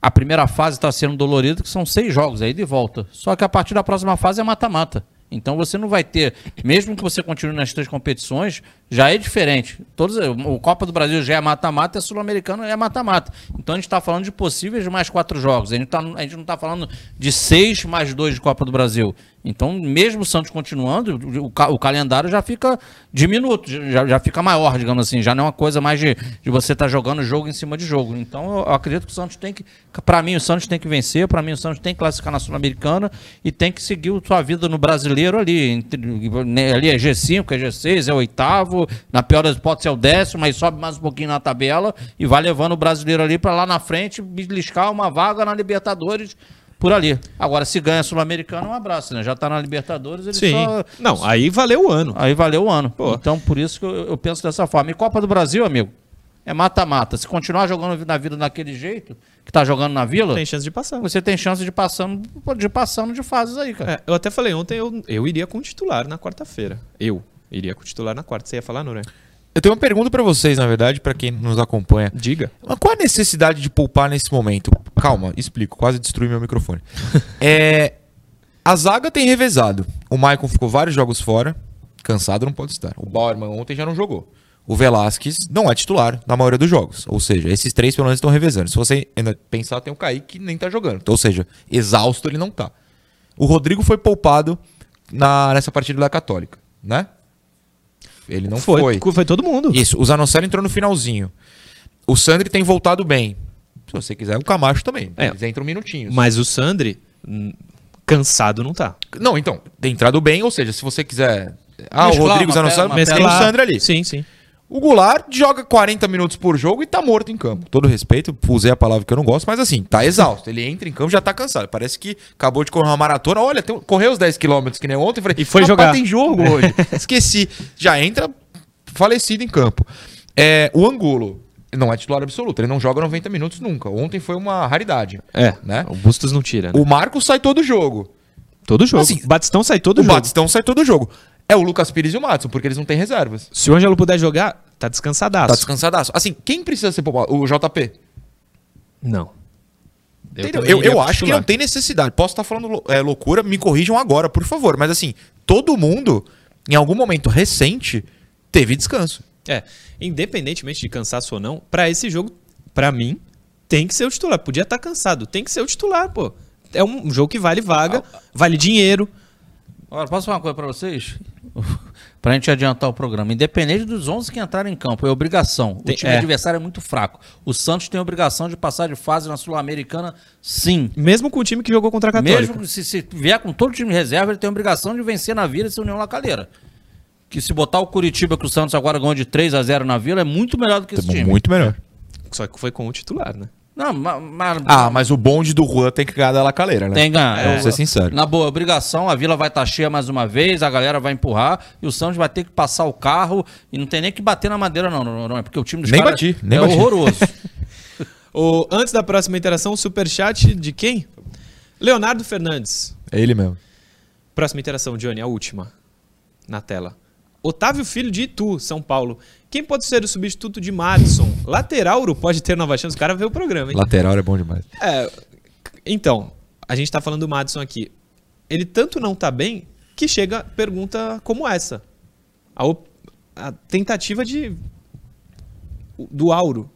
A primeira fase está sendo dolorida, que são seis jogos aí de volta. Só que a partir da próxima fase é mata-mata. Então você não vai ter, mesmo que você continue nas três competições, já é diferente. Todos, o Copa do Brasil já é mata-mata e a Sul-Americana é mata-mata. Então a gente está falando de possíveis mais quatro jogos. A gente, tá- a gente não está falando de seis mais dois de Copa do Brasil. Então, mesmo o Santos continuando, o, o calendário já fica diminuto, já, já fica maior, digamos assim. Já não é uma coisa mais de, de você estar jogando jogo em cima de jogo. Então, eu, acredito que o Santos tem que. Para mim, o Santos tem que vencer, para mim, o Santos tem que classificar na Sul-Americana e tem que seguir sua vida no brasileiro ali. Entre- ali é G5, é G6, é oitavo. Na pior das hipóteses é o décimo, mas sobe mais um pouquinho na tabela e vai levando o brasileiro ali para lá na frente beliscar uma vaga na Libertadores por ali. Agora, se ganha a Sul-Americana, um abraço, né? Já tá na Libertadores, ele Sim. só. Não, aí valeu o ano. Aí valeu o ano. Pô. Então, por isso que eu, eu penso dessa forma. E Copa do Brasil, amigo, é mata-mata. Se continuar jogando na vida daquele jeito, que tá jogando na vila, Tem chance de passar. você tem chance de passando, de passando de fases aí, cara. É, eu até falei ontem, eu, eu iria com o titular na quarta-feira. Eu iria com o titular na quarta. Você ia falar, Noronha? Eu tenho uma pergunta para vocês, na verdade, para quem nos acompanha. Diga. Mas qual a necessidade de poupar nesse momento? Calma, explico. Quase destruí meu microfone. É, a zaga tem revezado. O Maicon ficou vários jogos fora. Cansado não pode estar. O Bauerman ontem já não jogou. O Velasquez não é titular na maioria dos jogos. Ou seja, esses três pelo menos estão revezando. Se você ainda pensar, tem o Kaique que nem tá jogando. Então, ou seja, exausto ele não tá. O Rodrigo foi poupado na, nessa partida da Católica, né? Ele não foi. foi. Foi todo mundo. Isso, o Zanocelo entrou no finalzinho. O Sandri tem voltado bem. Se você quiser, o Camacho também. É. Eles entram minutinhos. Mas o Sandri, hum, cansado não tá. Não, então, tem entrado bem, ou seja, se você quiser. Ah, Mesclar o Rodrigo Zanocelo, tem o. Sandri ali. Sim, sim. O Goulart joga 40 minutos por jogo e tá morto em campo. Todo respeito, usei a palavra que eu não gosto, mas assim, tá exausto. Ele entra em campo já tá cansado. Parece que acabou de correr uma maratona. Olha, tem- correu os 10 km que nem ontem. Falei, E foi "Rapaz, jogar." tem jogo hoje. Esqueci. Já entra falecido em campo. É, o Angulo não é titular absoluto. Ele não joga 90 minutos nunca. Ontem foi uma raridade. É, Né? o Bustos não tira. né? O Marcos sai todo jogo. Todo jogo. Assim, o Batistão sai todo o jogo. Batistão sai todo jogo. É o Lucas Pires e o Matson, porque eles não têm reservas. Se o Ângelo puder jogar, tá descansadaço. Tá descansadaço. Assim, quem precisa ser poupado? O JP. Não. Eu, eu com acho que não tem necessidade. Posso estar falando lou- é, loucura, me corrijam agora, por favor. Mas assim, todo mundo, em algum momento recente, teve descanso. É, independentemente de cansaço ou não, pra esse jogo, pra mim, tem que ser o titular. Podia estar cansado, tem que ser o titular, pô. É um jogo que vale vaga, vale dinheiro. Agora, posso falar uma coisa pra vocês? pra gente adiantar o programa. Independente dos 11 que entrarem em campo, é obrigação. Tem- o time é. adversário é muito fraco. O Santos tem a obrigação de passar de fase na Sul-Americana, sim. Mesmo com o time que jogou contra a Católica. Mesmo se, se vier com todo o time reserva, ele tem a obrigação de vencer na Vila e ser União Lacaleira. Que se botar o Curitiba, que o Santos agora ganhou de 3 a 0 na Vila, é muito melhor do que esse time. Muito melhor. Só que foi com o titular, né? Não, ma- ma- Ah, mas o bonde do Juan tem que ganhar da Lacaleira, né? Tem que ganhar. Vamos ser sincero. Na boa, obrigação, a vila vai estar cheia mais uma vez, a galera vai empurrar e o Santos vai ter que passar o carro e não tem nem que bater na madeira, não, não, não é porque o time dos Nem caras bati, nem é bati. horroroso. O, antes da próxima interação, o superchat de quem? Leonardo Fernandes. É ele mesmo. Próxima interação, Johnny, a última. Na tela. Otávio Filho de Itu, São Paulo. Quem pode ser o substituto de Madison? Laterauro pode ter nova chance. O cara vê o programa, hein? Lateral é bom demais. É, então, a gente tá falando do Madison aqui. Ele tanto não tá bem que chega pergunta como essa. A, op- a tentativa de do Auro.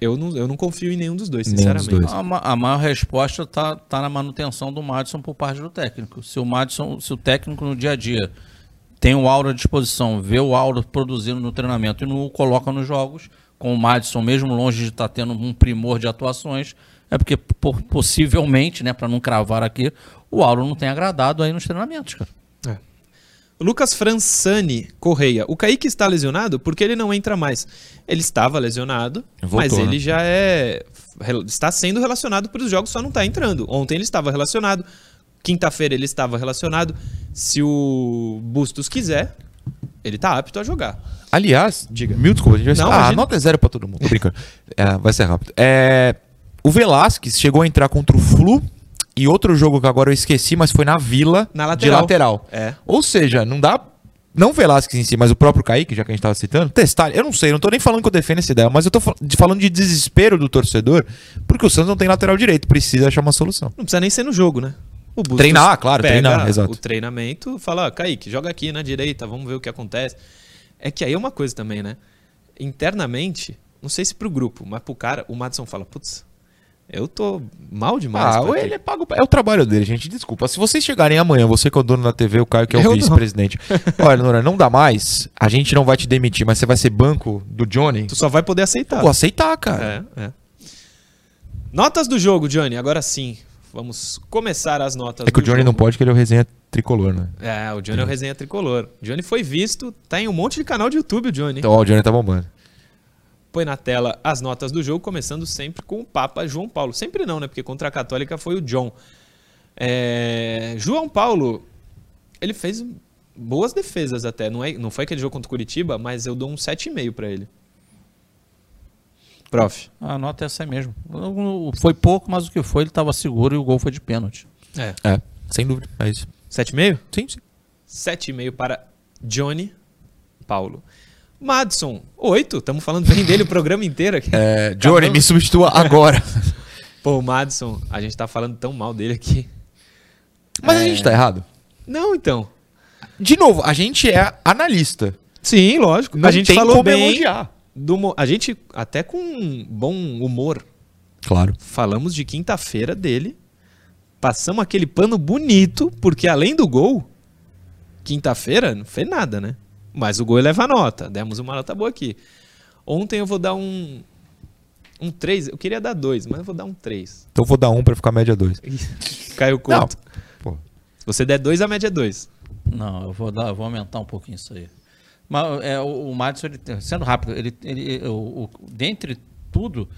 Eu não, eu não confio em nenhum dos dois, Nenhum dos sinceramente. dois. a, ma- a maior resposta tá, tá na manutenção do Madison por parte do técnico. Se o Madison, se o técnico no dia a dia tem o Auro à disposição, vê o Auro produzindo no treinamento e não o coloca nos jogos, com o Madison mesmo longe de estar tendo um primor de atuações, é porque po- possivelmente, né, para não cravar aqui, o Auro não tem agradado aí nos treinamentos, cara. É. Lucas Fransani Correia. O Kaique está lesionado porque ele não entra mais. Ele estava lesionado, Voltou, mas ele né? já é. Está sendo relacionado para os jogos, só não está entrando. Ontem ele estava relacionado. Quinta-feira ele estava relacionado. Se o Bustos quiser, ele está apto a jogar. Aliás, Diga. mil desculpas. A gente vai Não, ah, imagina. nota é zero pra todo mundo. Tô brincando. É, vai ser rápido. É, o Velasquez chegou a entrar contra o Flu e outro jogo que agora eu esqueci, mas foi na Vila Na de lateral. lateral. É. Ou seja, não dá. Não o Velasquez em si, mas o próprio Kaique, já que a gente tava citando, testar. Eu não sei, eu não tô nem falando que eu defendo essa ideia, mas eu tô fal- falando de desespero do torcedor, porque o Santos não tem lateral direito, precisa achar uma solução. Não precisa nem ser no jogo, né? O Bustos Treinar, claro, treinar, exato. O treinamento fala, ó, Kaique, joga aqui na direita, vamos ver o que acontece. É que aí é uma coisa também, né? Internamente, não sei se pro grupo, mas pro cara, o Madison fala, putz, eu tô mal demais. Ah, ele é pago. É o trabalho dele, gente. Desculpa. Se vocês chegarem amanhã, você que é o dono da TV, o Caio que é o vice-presidente. Olha, Nora, não dá mais. A gente não vai te demitir, mas você vai ser banco do Johnny. Tu só vai poder aceitar. Vou aceitar, cara. É, é. Notas do jogo, Johnny. Agora sim, vamos começar as notas É, que o Johnny jogo. não pode, que ele é o resenha tricolor, né? É, o Johnny é o resenha tricolor. O Johnny foi visto, tá em um monte de canal de YouTube, o Johnny. Então, ó, o Johnny tá bombando. põe na tela as notas do jogo, começando sempre com o Papa João Paulo. Sempre não, né? Porque contra a Católica foi o John. É, João Paulo, ele fez boas defesas até. Não, é, não foi aquele jogo contra o Curitiba, mas eu dou um 7,5 pra ele. Prof. A nota é essa aí mesmo. Foi pouco, mas o que foi, ele estava seguro e o gol foi de pênalti. É. É, sem dúvida. É isso. 7,5? Sim, sim. 7,5 para Johnny Paulo. Madison, 8. Estamos falando bem dele o programa inteiro aqui. É, Johnny, me substitua agora. Pô, o Madison, a gente tá falando tão mal dele aqui. Mas a gente tá errado. Não, então. De novo, a gente é analista. Sim, lógico. Não a gente tem falou como bem elogiar. Do mo- a gente até com bom humor Claro. falamos de quinta-feira dele. Passamos aquele pano bonito, porque além do gol, quinta-feira não fez nada, né? Mas o gol leva nota. Demos uma nota boa aqui. Ontem eu vou dar um um 3, eu queria dar 2, mas eu vou dar um 3. Então eu vou dar um pra ficar média dois. Caiu quanto? Pô. Se você der 2, a média é 2. Não, eu vou, dar, eu vou aumentar um pouquinho isso aí. Mas é, o, o Madison, ele, sendo rápido, ele, ele, o, o- dentre tudo,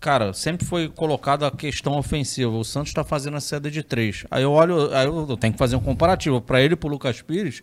cara, sempre foi colocado a questão ofensiva. O Santos está fazendo a saída de três. Aí eu olho, aí eu tenho que fazer um comparativo. Para ele e para Lucas Pires,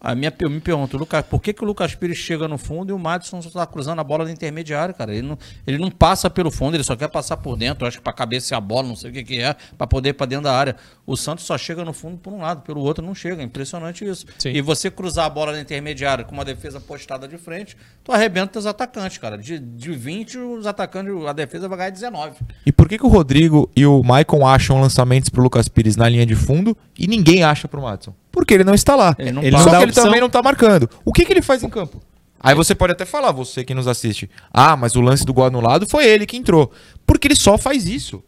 a minha, eu me pergunto, Lucas, por que, que o Lucas Pires chega no fundo e o Madison só está cruzando a bola da intermediária, cara? Ele não, ele não passa pelo fundo, ele só quer passar por dentro. Acho que para cabecear a bola, não sei o que, que é, para poder ir para dentro da área. O Santos só chega no fundo por um lado, pelo outro não chega. É impressionante isso. Sim. E você cruzar a bola na intermediária com uma defesa postada de frente, tu arrebenta os atacantes, cara. De, de 20, os atacantes, a defesa vai ganhar 19. E por que, que o Rodrigo e o Maicon acham lançamentos pro Lucas Pires na linha de fundo e ninguém acha pro Madison? Porque ele não está lá. Ele não Só passa. que ele opção. também não tá marcando. O que, que ele faz em campo? Aí você pode até falar, você que nos assiste, ah, mas o lance do gol anulado foi ele que entrou. Porque ele só faz isso.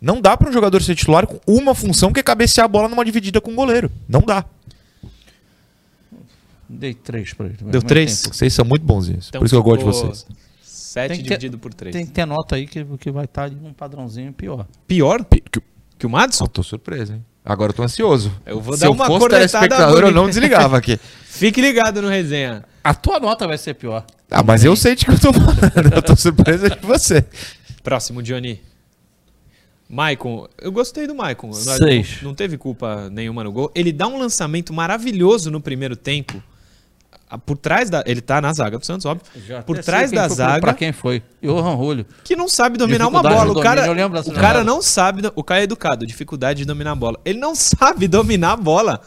Não dá pra um jogador ser titular com uma função que é cabecear a bola numa dividida com o goleiro. Não dá. Dei 3 pra ele. Deu três? tem- Vocês são muito bonzinhos. Então por isso que eu gosto de vocês. 7 Tem que ter- dividido por 3. Tem que ter nota aí que, que vai estar num padrãozinho pior. Pior Que- que- que o Madison? Eu tô surpreso, hein? Agora eu tô ansioso. Eu vou Se dar eu uma fosse cornetada telespectador, eu bonita. não desligava aqui. Fique ligado no resenha. A tua nota vai ser pior. Ah, mas eu sei de que eu tô falando. Eu tô surpreso de você. Próximo, Johnny. Maicon, eu gostei do Maicon. Seis. Não, não teve culpa nenhuma no gol. Ele dá um lançamento maravilhoso no primeiro tempo. Por trás da. Ele tá na zaga do Santos, óbvio. Já Por trás da zaga. Pra quem foi? Johan Julio. que não sabe dominar uma bola. O cara, domínio, eu o cara não sabe. O cara é educado, dificuldade de dominar a bola. Ele não sabe dominar a bola.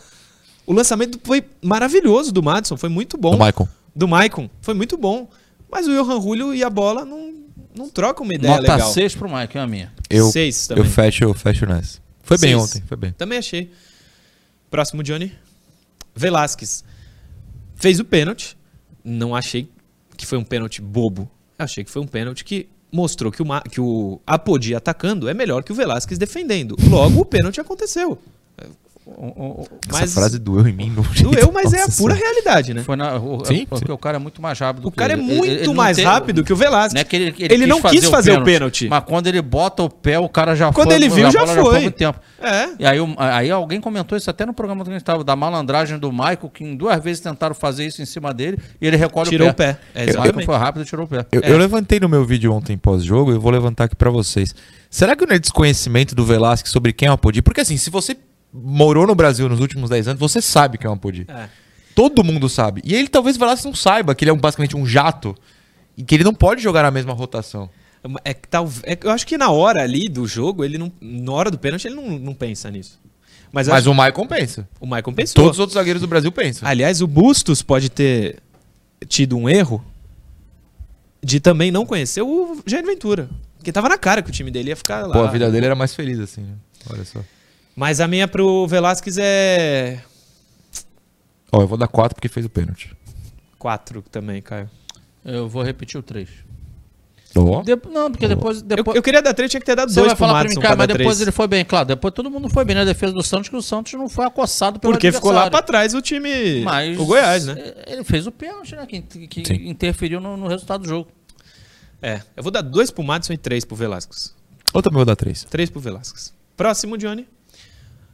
O lançamento foi maravilhoso do Madison, foi muito bom. Do Maicon. Do Maicon, foi muito bom. Mas o Johan Julio e a bola não, não trocam uma ideia Nota legal. 6 pro Mike, é a minha. Eu, Seis eu também. fecho, eu fecho nessa. Foi bem Seis. ontem, foi bem. Também achei. Próximo, Johnny. Velasquez. Fez o pênalti. Não achei que foi um pênalti bobo. Achei que foi um pênalti que mostrou que o, Ma- que o Apodi atacando é melhor que o Velasquez defendendo. Logo, o pênalti aconteceu. Essa Mas frase doeu em mim. no doeu, mas é a pura realidade, né? Foi na, o, Sim, porque sim. o cara é muito mais rápido. O que cara é ele. muito Ele- ele mais tem- rápido que o Velasquez. Não é que ele, Ele não quis fazer o pênalti. Mas quando ele bota o pé, o cara já Quando foi. ele viu, a já bola foi. há muito tempo. É. E aí, o- aí alguém comentou isso até no programa que a gente estava, da malandragem do Michael, que em duas vezes tentaram fazer isso em cima dele e ele recolhe Tirou o o pé. pé. É, o Michael exatamente. foi rápido e tirou o pé. Eu, É. eu levantei no meu vídeo ontem pós-jogo e eu vou levantar aqui pra vocês. Será que não é desconhecimento do Velasquez sobre quem é o Apodi? Porque assim, se você morou no Brasil nos últimos 10 anos, você sabe quem é o Apodi. É. Todo mundo sabe. E ele talvez o Velasquez não saiba que ele é um- basicamente um jato e que ele não pode jogar na mesma rotação. É que tal, é que eu acho que na hora ali do jogo, ele não. Na hora do pênalti, ele não, não pensa nisso. Mas, Mas acho o Maicon pensa. que o Michael pensou. Todos os outros zagueiros do Brasil pensam. Aliás, o Bustos pode ter tido um erro de também não conhecer o Jair Ventura. Porque tava na cara que o time dele ia ficar lá. Pô, a vida dele era mais feliz assim, né? Olha só. Mas a minha pro Velasquez é Ó, eu vou dar 4 porque fez o pênalti. 4 também, Caio. Eu vou repetir o 3. Ó. não, porque depois. Eu, depois eu queria dar 3, tinha que ter dado Você 2 vai pro falar pra mim, cara, mas depois três. ele foi bem, claro. Depois todo mundo foi bem na defesa do Santos, que o Santos não foi acossado pelo Porque ficou lá pra adversário. trás o time. Mas o Goiás, né? Ele fez o pênalti, né? Que, que Sim. interferiu no, no resultado do jogo. É. Eu vou dar 2 pro Madison e 3 pro Velasquez. Eu também vou dar 3. 3 pro Velasquez. Próximo, Johnny.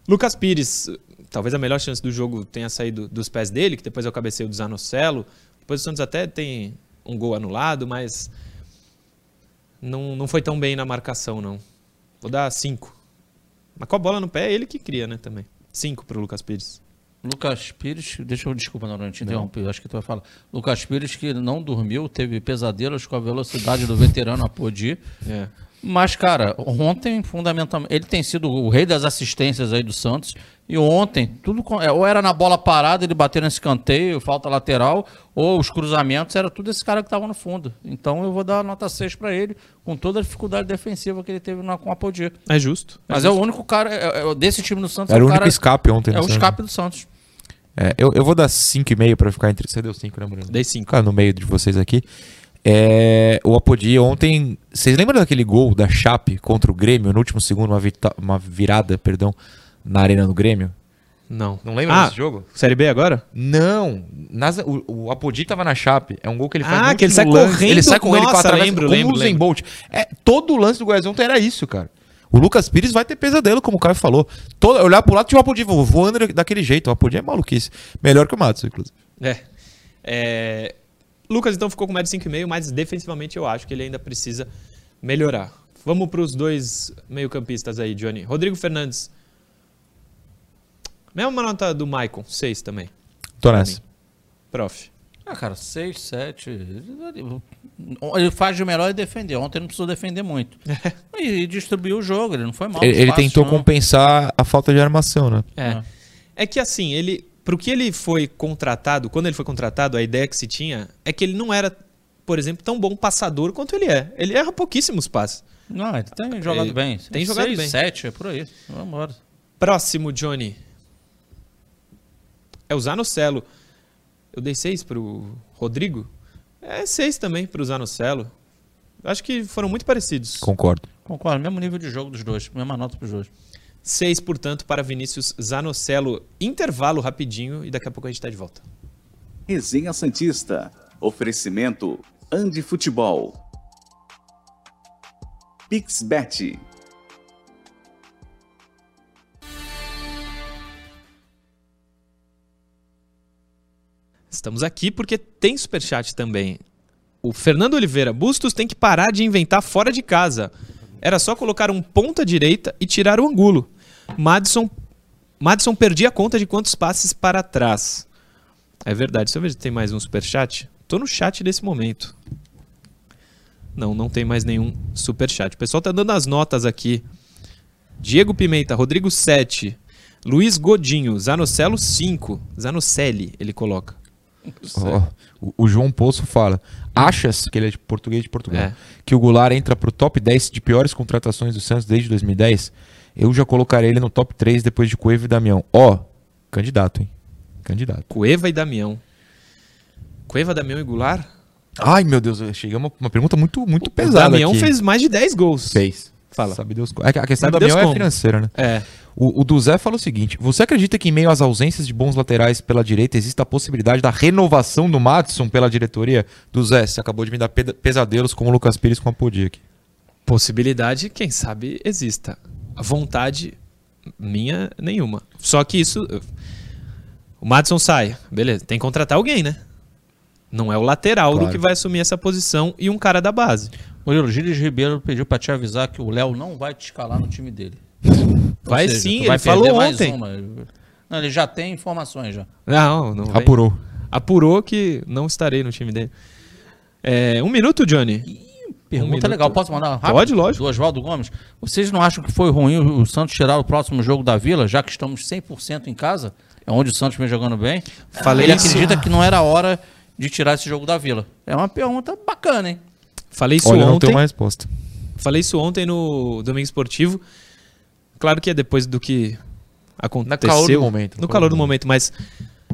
Lucas Pires. Talvez a melhor chance do jogo tenha saído dos pés dele, que depois é o cabeceio do Zanocelo. Depois o Santos até tem um gol anulado, mas não, não foi tão bem na marcação, não. Vou dar 5. Mas com a bola no pé é ele que cria, né, também. 5 pro Lucas Pires. Lucas Pires, deixa eu, desculpa, não, não te interrompi, eu acho que tu vai falar. Lucas Pires que não dormiu, teve pesadelos com a velocidade do veterano Apodi. É. Mas, cara, ontem, fundamentalmente, ele tem sido o rei das assistências aí do Santos. E ontem, tudo é, ou era na bola parada, ele bater nesse canteio, falta lateral, ou os cruzamentos, era tudo esse cara que estava no fundo. Então eu vou dar nota 6 para ele, com toda a dificuldade defensiva que ele teve na, com a Apodi. É justo. Mas é o único cara, é- é- desse time do Santos, Era é o o único cara, escape ontem. é o escape do Santos. É, eu, eu vou dar 5,5 pra ficar entre. Você deu 5, né, Murilo? Dei 5. Ficar no meio de vocês aqui. É, o Apodi ontem. Vocês lembram daquele gol da Chape contra o Grêmio no último segundo, uma, uma virada, perdão, na arena do Grêmio? Não. Não lembra Ah, desse jogo? Série B agora? Não. nas- o, o Apodi tava na Chape. É um gol que ele faz Ah, que ele sai lance. correndo. Ele sai correndo Nossa, pra lembro, como lembro, lembro. Bolt. É, todo o lance do Goiás ontem era isso, cara. O Lucas Pires vai ter pesadelo, como o Caio falou. Todo, olhar pro lado tinha o Apodi vo- voando daquele jeito. O Apodi é maluquice. Melhor que o Matos, inclusive. É. É, Lucas então ficou com média 5,5, mas defensivamente eu acho que ele ainda precisa melhorar. Vamos para os dois meio-campistas aí, Johnny. Rodrigo Fernandes. Mesma nota do Maicon, 6 também. Tô nessa. Prof. Ah, cara, 6, 7. Ele faz de melhor e defender. Ontem ele não precisou defender muito. E distribuiu o jogo, ele não foi mal. Ele, passes, tentou não. compensar a falta de armação, né? É. É que assim, ele. Pro que ele foi contratado, quando ele foi contratado, a ideia que se tinha é que ele não era, por exemplo, tão bom passador quanto ele é. Ele erra pouquíssimos passes. Não, ele tem jogado Ele bem. tem jogado bem. 7, é por aí. Vamos embora. Próximo, Johnny. É o Zanocelo. Eu dei 6 pro Rodrigo. É 6 também pro Zanocelo. Acho que foram muito parecidos. Concordo. Concordo, mesmo nível de jogo dos dois. Mesma nota pros dois. 6, portanto, para Vinícius Zanocelo. Intervalo rapidinho e daqui a pouco a gente tá de volta. Resenha Santista. Oferecimento Andi Futebol. Pixbet. Estamos aqui porque tem superchat também. o Fernando Oliveira, Bustos tem que parar de inventar fora de casa. Era só colocar um ponta direita e tirar o angulo. Madison, Madison perdia a conta de quantos passes para trás. É verdade. Deixa eu ver se tem mais um superchat. Tô no chat desse momento. Não, não tem mais nenhum superchat. O pessoal tá dando as notas aqui. Diego Pimenta, Rodrigo 7, Luiz Godinho, Zanocelo 5. Zanocelli, ele coloca. Ó, o, o João Poço fala: Achas, que ele é de português de Portugal, É. que o Goulart entra pro top 10 de piores contratações do Santos desde 2010? Eu já colocaria ele no top 3 depois de Cueva e Damião. Ó, candidato, hein? Candidato. Cueva e Damião. Cueva, Damião e Goulart? Ai, meu Deus, chegou uma, uma pergunta muito, muito O pesada. Damião aqui. fez mais de 10 gols. Fez. Fala. Sabe Deus. É A questão Sabe do Damião Deus é como. financeira, né? É. O, o do Zé fala o seguinte: Você acredita que, em meio às ausências de bons laterais pela direita, existe a possibilidade da renovação do Madison pela diretoria? Do Zé, você acabou de me dar pesadelos como o Lucas Pires com a Podia aqui. Possibilidade, quem sabe, exista. A vontade minha, nenhuma. Só que isso. O Madison sai, beleza. Tem que contratar alguém, né? Não é o lateral Claro. que vai assumir essa posição e um cara da base. Murilo, Gilles Ribeiro pediu pra te avisar que o Léo não vai te escalar no time dele. Vai seja, sim, tu ele vai falou ontem. Não, ele já tem informações já. Não, não. vem. Apurou. Apurou que não estarei no time dele. É, um minuto, Johnny. Pergunta minuto. legal, posso mandar rápido? Pode, lógico. Do Oswaldo Gomes. Vocês não acham que foi ruim o Santos tirar o próximo jogo da Vila, já que estamos 100% em casa? É onde o Santos vem jogando bem. Falei Ele isso. acredita que não era hora de tirar esse jogo da Vila. É uma pergunta bacana, hein? Falei isso Olha, não ontem. tenho uma resposta. Falei isso ontem no Domingo Esportivo. Claro que é depois do que aconteceu. calor do momento, No calor do momento, mas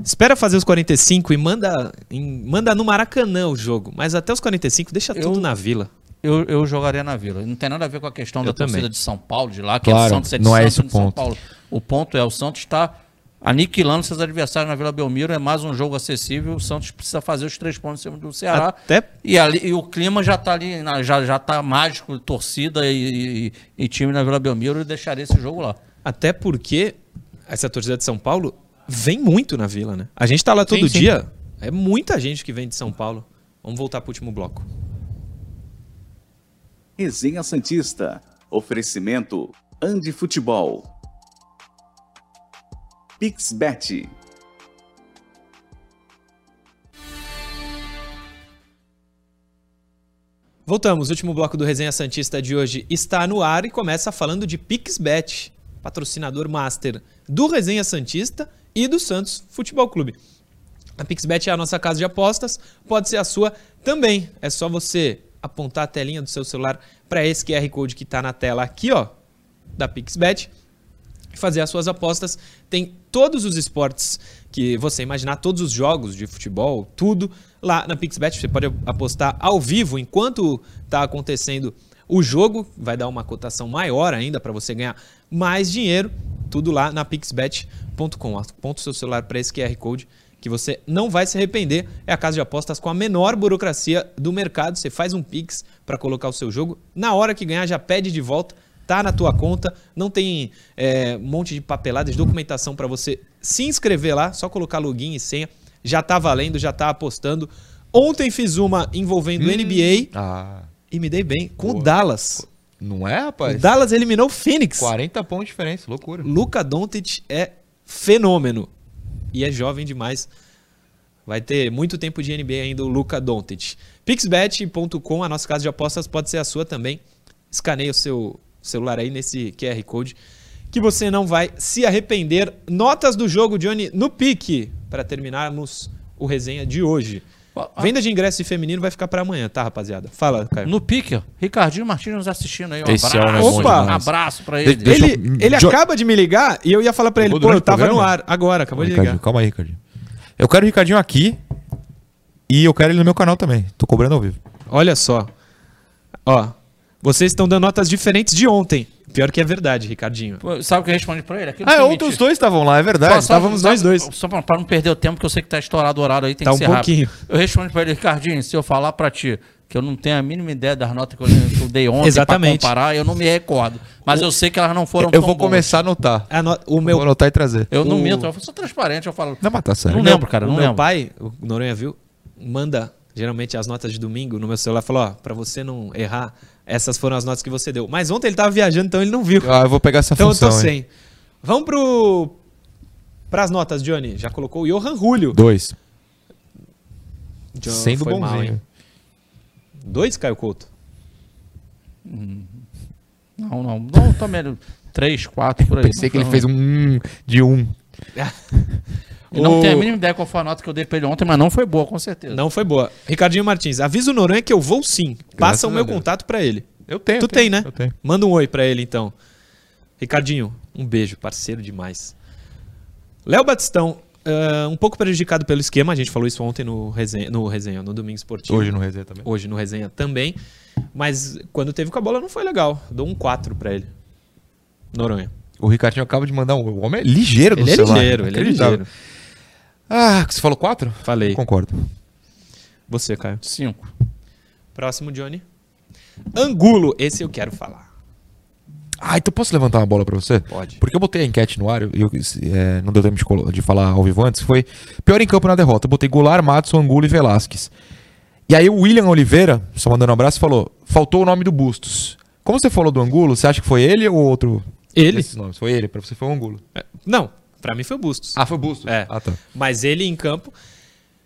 espera fazer os 45 e manda, em- manda no Maracanã o jogo. Mas até os 45 deixa Eu- tudo na vila. Eu, eu jogaria na Vila. Não tem nada a ver com a questão Eu da torcida também. de São Paulo, de lá, que Claro, é Santos, é de não é Santos, esse o de São ponto. Paulo. O ponto é, o Santos está aniquilando seus adversários na Vila Belmiro, é mais um jogo acessível, o Santos precisa fazer os três pontos em cima do Ceará. Até E, ali, e o clima já está ali, já, já tá mágico, torcida e, e- e time na Vila Belmiro, e deixaria esse jogo lá. Até porque essa torcida de São Paulo vem muito na vila, né? A gente tá lá todo Sim, sim. dia. É muita gente que vem de São Paulo. Vamos voltar pro último bloco. Resenha Santista. Oferecimento Andi Futebol. Pixbet. Voltamos, o último bloco do Resenha Santista de hoje está no ar e começa falando de PixBet, patrocinador master do Resenha Santista e do Santos Futebol Clube. A PixBet é a nossa casa de apostas, pode ser a sua também. É só você apontar a telinha do seu celular para esse QR Code que está na tela aqui, ó, da PixBet fazer as suas apostas. Tem todos os esportes que você imaginar, todos os jogos de futebol, tudo lá na PixBet. Você pode apostar ao vivo enquanto está acontecendo o jogo, vai dar uma cotação maior ainda para você ganhar mais dinheiro. Tudo lá na pixbet.com. Aponta o seu celular para esse QR Code que você não vai se arrepender. É a casa de apostas com a menor burocracia do mercado. Você faz um Pix para colocar o seu jogo. Na hora que ganhar, já pede de volta tá na tua conta, não tem é, um monte de papelada, de documentação para você se inscrever lá, só colocar login e senha, já tá valendo, já tá apostando. Ontem fiz uma envolvendo NBA Ah, e me dei bem com o Dallas. não é, O rapaz? Dallas eliminou o Phoenix. 40 pontos de diferença, loucura. Luca Doncic é fenômeno e é jovem demais. Vai ter muito tempo de NBA ainda o Luca Doncic. Pixbet.com, a nossa casa de apostas pode ser a sua também. Escaneie o seu celular aí nesse QR Code que você não vai se arrepender. Notas do jogo, Johnny, no pique, para terminarmos o resenha de hoje. Venda de ingresso de feminino vai ficar para amanhã, tá, rapaziada? Fala, Caio. No pique, ó, Ricardinho Martins nos assistindo aí. Um Esse abraço, homem é bom um abraço pra De- ele. eu- Ele, ele Jo- acaba de me ligar e eu ia falar para ele, pô, eu tava no ar. Agora, acabou de Ricardinho, ligar. calma aí, Ricardinho. Eu quero o Ricardinho aqui e eu quero ele no meu canal também. Tô cobrando ao vivo. Olha só. Ó, vocês estão dando notas diferentes de ontem. Pior que é verdade, Ricardinho. Pô, Sabe o que eu respondi pra ele? Aquilo Ah, que ontem os dois estavam lá, é verdade. Estávamos nós dois. Só pra, pra não perder o tempo, que eu sei que tá estourado o horário aí, tem Tá que um ser rápido. pouquinho. Eu respondi pra ele, Ricardinho, se eu falar pra ti que eu não tenho a mínima ideia das notas que eu, dei ontem Exatamente. pra comparar, eu não me recordo. Mas eu sei que elas não foram Eu tão vou boas. começar a anotar. A no- O Vou meu, anotar e trazer. Eu não o- minto, eu sou transparente, eu falo... Não, mas tá certo. Não o meu- lembro, cara, o não meu lembro. pai, o Noronha viu, manda Geralmente as notas de domingo no meu celular falou, ó, pra você não errar, essas foram as notas que você deu. Mas ontem ele tava viajando, então ele não viu. Ah, eu vou pegar essa Então eu função. tô hein? sem. Vamos pro. Pras notas, Johnny. Já colocou o Johan Julio. Dois. John, Sendo foi mal, bonzinho. hein? Dois, Caio Couto. Não, não. Não, também. Três, quatro, por aí. Pensei que ele fez um hum de um. E não O- tenho a mínima ideia qual foi a nota que eu dei pra ele ontem, mas não foi boa, com certeza. Não foi boa. Ricardinho Martins, avisa o Noronha que eu vou sim. Graças Passa o meu Deus. contato pra ele. Eu tenho. tu eu tenho, tem, né? Eu tenho. Manda um oi pra ele então. Ricardinho, um beijo, parceiro demais. Léo Batistão, ah, um pouco prejudicado pelo esquema, a gente falou isso ontem no resenha, no, resenha, no Domingo Esportivo. Hoje no resenha também. Hoje no resenha também. Mas quando teve com a bola não foi legal. Dou um 4 pra ele. Noronha. O Ricardinho acaba de mandar um. O homem é ligeiro no Ele é ligeiro, ele é ligeiro. Ah, você falou quatro? Falei. Concordo. Você, Caio. Cinco. Próximo, Johnny. Angulo, esse eu quero falar. Ah, então posso levantar uma bola pra você? Pode. Porque eu botei a enquete no ar e eu, é, não deu tempo de, de falar ao vivo antes. Foi pior em campo na derrota. Eu botei Goulart, Matson, Angulo e Velasquez. E aí o William Oliveira, só mandando um abraço, falou: faltou o nome do Bustos. Como você falou do Angulo, você acha que foi ele ou outro? Ele? Foi ele, pra você foi o Angulo. É, Não, pra mim foi o Bustos. Ah, foi o Bustos? É. Ah, tá. Mas ele em campo.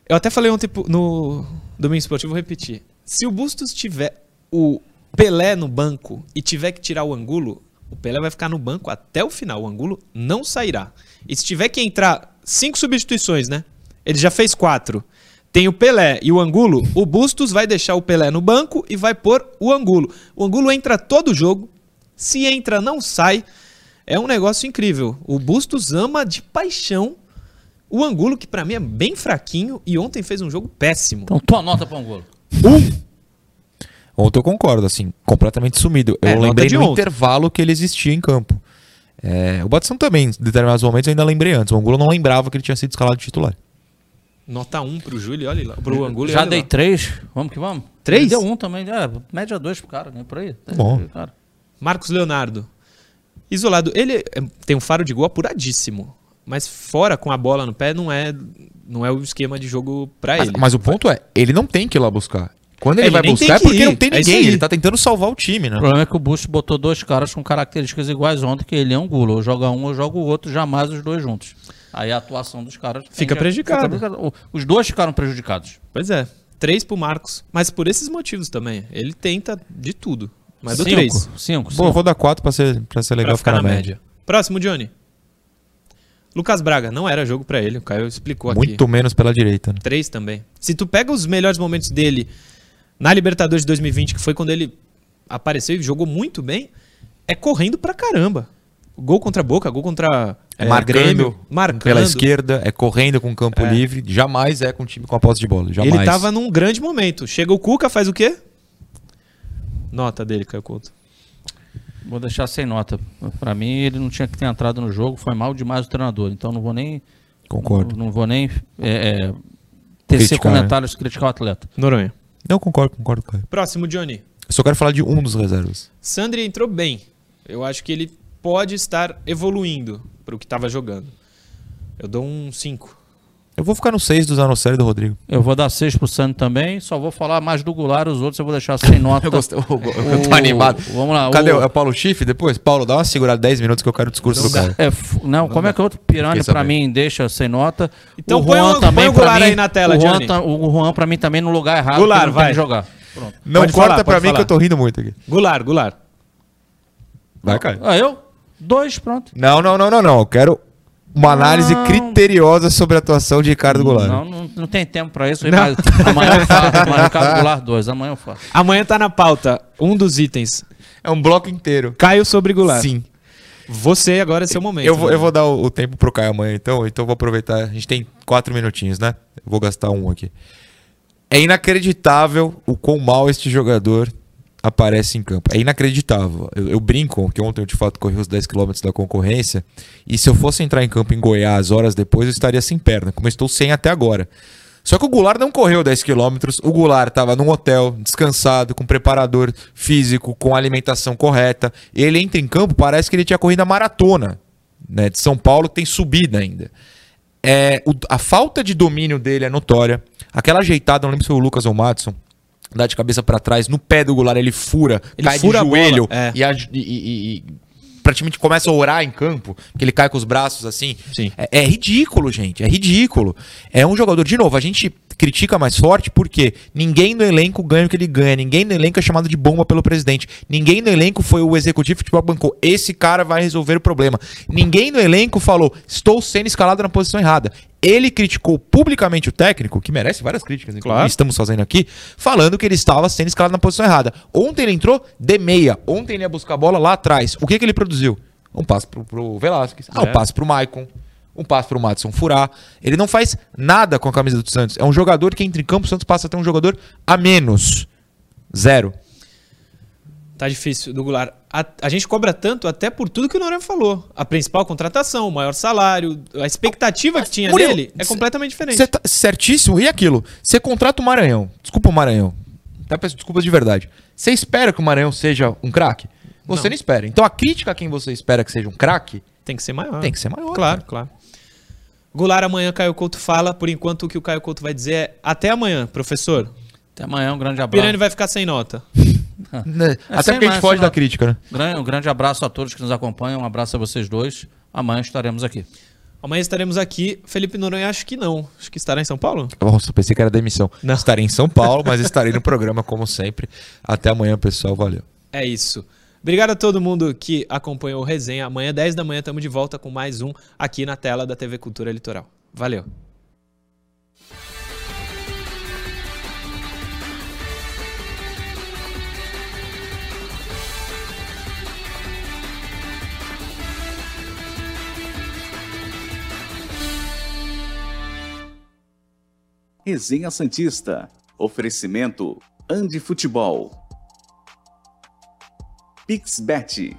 Eu até falei ontem no Domingo Esportivo, vou repetir. Se o Bustos tiver o Pelé no banco e tiver que tirar o Angulo, o Pelé vai ficar no banco até o final. O Angulo não sairá. E se tiver que entrar cinco substituições, né? Ele já fez quatro. Tem o Pelé e o Angulo. O Bustos vai deixar o Pelé no banco e vai pôr o Angulo. O Angulo entra todo jogo. Se entra, não sai. É um negócio incrível. O Bustos ama de paixão o Angulo, que pra mim é bem fraquinho e ontem fez um jogo péssimo. Então, tua nota pra um golo. Ontem eu concordo, assim, completamente sumido. Eu É, lembrei de no ontem. intervalo que ele existia em campo. É, o Batistão também, em determinados momentos, eu ainda lembrei antes. O Angulo não lembrava que ele tinha sido escalado de titular. Nota 1 pro Júlio, olha lá. Pro Angulo Já dei lá. três. Vamos que vamos. Três? Ele Deu um também. É, média dois pro cara, né? Por aí. bom. Cara. Marcos Leonardo. Isolado. Ele é- tem um faro de gol apuradíssimo. Mas fora com a bola no pé não é, não é o esquema de jogo pra Mas, ele. mas o ponto é, ele não tem que ir lá buscar. Quando ele, Ele vai buscar é que porque ir, não tem é ninguém. aí. Ele tá tentando salvar o time, né? O problema é que o Bush botou dois caras com características iguais ontem, que ele é um gulo. Ou joga um, ou joga o outro, jamais os dois juntos. Aí a atuação dos caras... Fica prejudicada. Os dois ficaram prejudicados. Pois é. Três pro Marcos. Mas por esses motivos também. Ele tenta de tudo. Mas cinco, três. Cinco, Bom, cinco. eu vou dar quatro pra ser, pra ser legal Pra ficar, na média. Próximo, Johnny. Lucas Braga. Não era jogo pra ele. O Caio explicou aqui. Muito menos pela direita. Né? Três também. Se tu pega os melhores momentos dele na Libertadores de 2020, que foi quando ele apareceu e jogou muito bem, é correndo pra caramba. Gol contra a Boca, gol contra É é, marcando Grêmio, marcando. pela esquerda, é correndo com campo livre. Jamais é com time com a posse de bola. Jamais. Ele tava num grande momento. Chega o Cuca, faz o quê? Nota dele, Caio Couto. Vou deixar sem nota. Pra mim, ele não tinha que ter entrado no jogo. Foi mal demais o treinador. Então não vou nem... Concordo. Não, não vou nem é, é, tecer Criticar, né? comentários, criticar o atleta. Noronha. Não, concordo, concordo, Caio. Próximo, Johnny. Eu só quero falar de um dos reservas. Sandri entrou bem. Eu acho que ele pode estar evoluindo pro que tava jogando. Eu dou um 5. Eu vou ficar no 6 do Zanocelo e do Rodrigo. Eu vou dar seis pro Sandro também. Só vou falar mais do Goulart. Os outros eu vou deixar sem nota. Eu, gostei, eu, eu O- tô animado. Vamos lá. Cadê? o- o- É o Paulo Schiff depois? Paulo, dá uma segurada 10 minutos que eu quero o discurso Não do dá. cara. É, f- não, como é que outro pirâmia Fiquei pra mim deixa sem nota? Então põe o- põe o Goulart aí na tela, o Juan, tá- o Juan pra mim também no lugar errado. Goulart, não vai. tem que jogar. Pronto. Não Pode corta falar, pra mim falar. que eu tô rindo muito aqui. Goulart, Goulart. Vai, Caio. Ah, eu? Dois, pronto. Não, não, não, não, não. Eu quero uma análise Não. criteriosa sobre a atuação de Ricardo Goulart. Não, não, não tem tempo pra isso. Amanhã eu faço. Mas Ricardo Goulart, dois. Amanhã eu faço. Amanhã tá na pauta um dos itens. É um bloco inteiro. Caio sobre Goulart. Sim. Você agora é seu momento. Eu vou, né? eu vou dar o, o tempo pro Caio amanhã, então. Então eu vou aproveitar. A gente tem quatro minutinhos, né? Eu vou gastar um aqui. É inacreditável o quão mal este jogador aparece em campo. É inacreditável. Eu, eu brinco que ontem eu de fato corri os 10 km da concorrência. E se eu fosse entrar em campo em Goiás horas depois, eu estaria sem perna, como eu estou sem até agora. Só que o Goulart não correu 10 km. O Goulart estava num hotel, descansado, com preparador físico, com alimentação correta. Ele entra em campo, parece que ele tinha corrido a maratona né, de São Paulo, que tem subida ainda. É, o- a falta de domínio dele é notória. Aquela ajeitada, não lembro se foi o Lucas ou o Madison, dá de cabeça pra trás, no pé do Goulart ele fura, Ele cai fura de bola, joelho é. e, a- e- e- praticamente começa a orar em campo, porque ele cai com os braços assim. Sim. É, é ridículo, gente. É ridículo. É um jogador, de novo, a gente critica mais forte porque ninguém no elenco ganha o que ele ganha. Ninguém no elenco é chamado de bomba pelo presidente. Ninguém no elenco foi o executivo que bancou. Esse cara vai resolver o problema. Ninguém no elenco falou, estou sendo escalado na posição errada. Ele criticou publicamente o técnico, que merece várias críticas, inclusive Claro. estamos fazendo aqui, falando que ele estava sendo escalado na posição errada. Ontem ele entrou de meia. Ontem ele ia buscar a bola lá atrás. O que, que ele produziu? Um passe pro, pro Velasquez. Ah, um passe pro Maicon. Um passe pro Madison furar. Ele não faz nada com a camisa do Santos. É um jogador que entra em campo, o Santos passa a ter um jogador a menos. Zero. Tá difícil, do Goulart. A, a gente cobra tanto até por tudo que o Noronha falou. A principal contratação, o maior salário, a expectativa que tinha Murilo, dele é cê- completamente diferente. Você tá certíssimo. E aquilo? Você contrata o Maranhão. Desculpa o Maranhão. Até peço desculpas de verdade. Você espera que o Maranhão seja um craque? Você não. Não. espera. Então a crítica a quem você espera que seja um craque Tem que ser maior. tem que ser maior. Claro, cara. claro. Goulart, amanhã Caio Couto fala. Por enquanto, o que o Caio Couto vai dizer é até amanhã, professor. Até amanhã, um grande abraço. Pirani vai ficar sem nota. Né? É, Até porque a gente foge da crítica, né? Grande- Um grande abraço a todos que nos acompanham. Um abraço a vocês dois. Amanhã estaremos aqui. Amanhã estaremos aqui. Felipe Noronha, acho que não. Acho que estará em São Paulo. Nossa, eu pensei que era demissão. Não. Estarei em São Paulo, mas estarei no programa como sempre. Até amanhã, pessoal. Valeu. É isso. Obrigado a todo mundo que acompanhou o resenha. Amanhã, 10 da manhã, estamos de volta com mais um aqui na tela da TV Cultura Litoral. Valeu. Resenha Santista. Oferecimento Andi Futebol. Pixbet.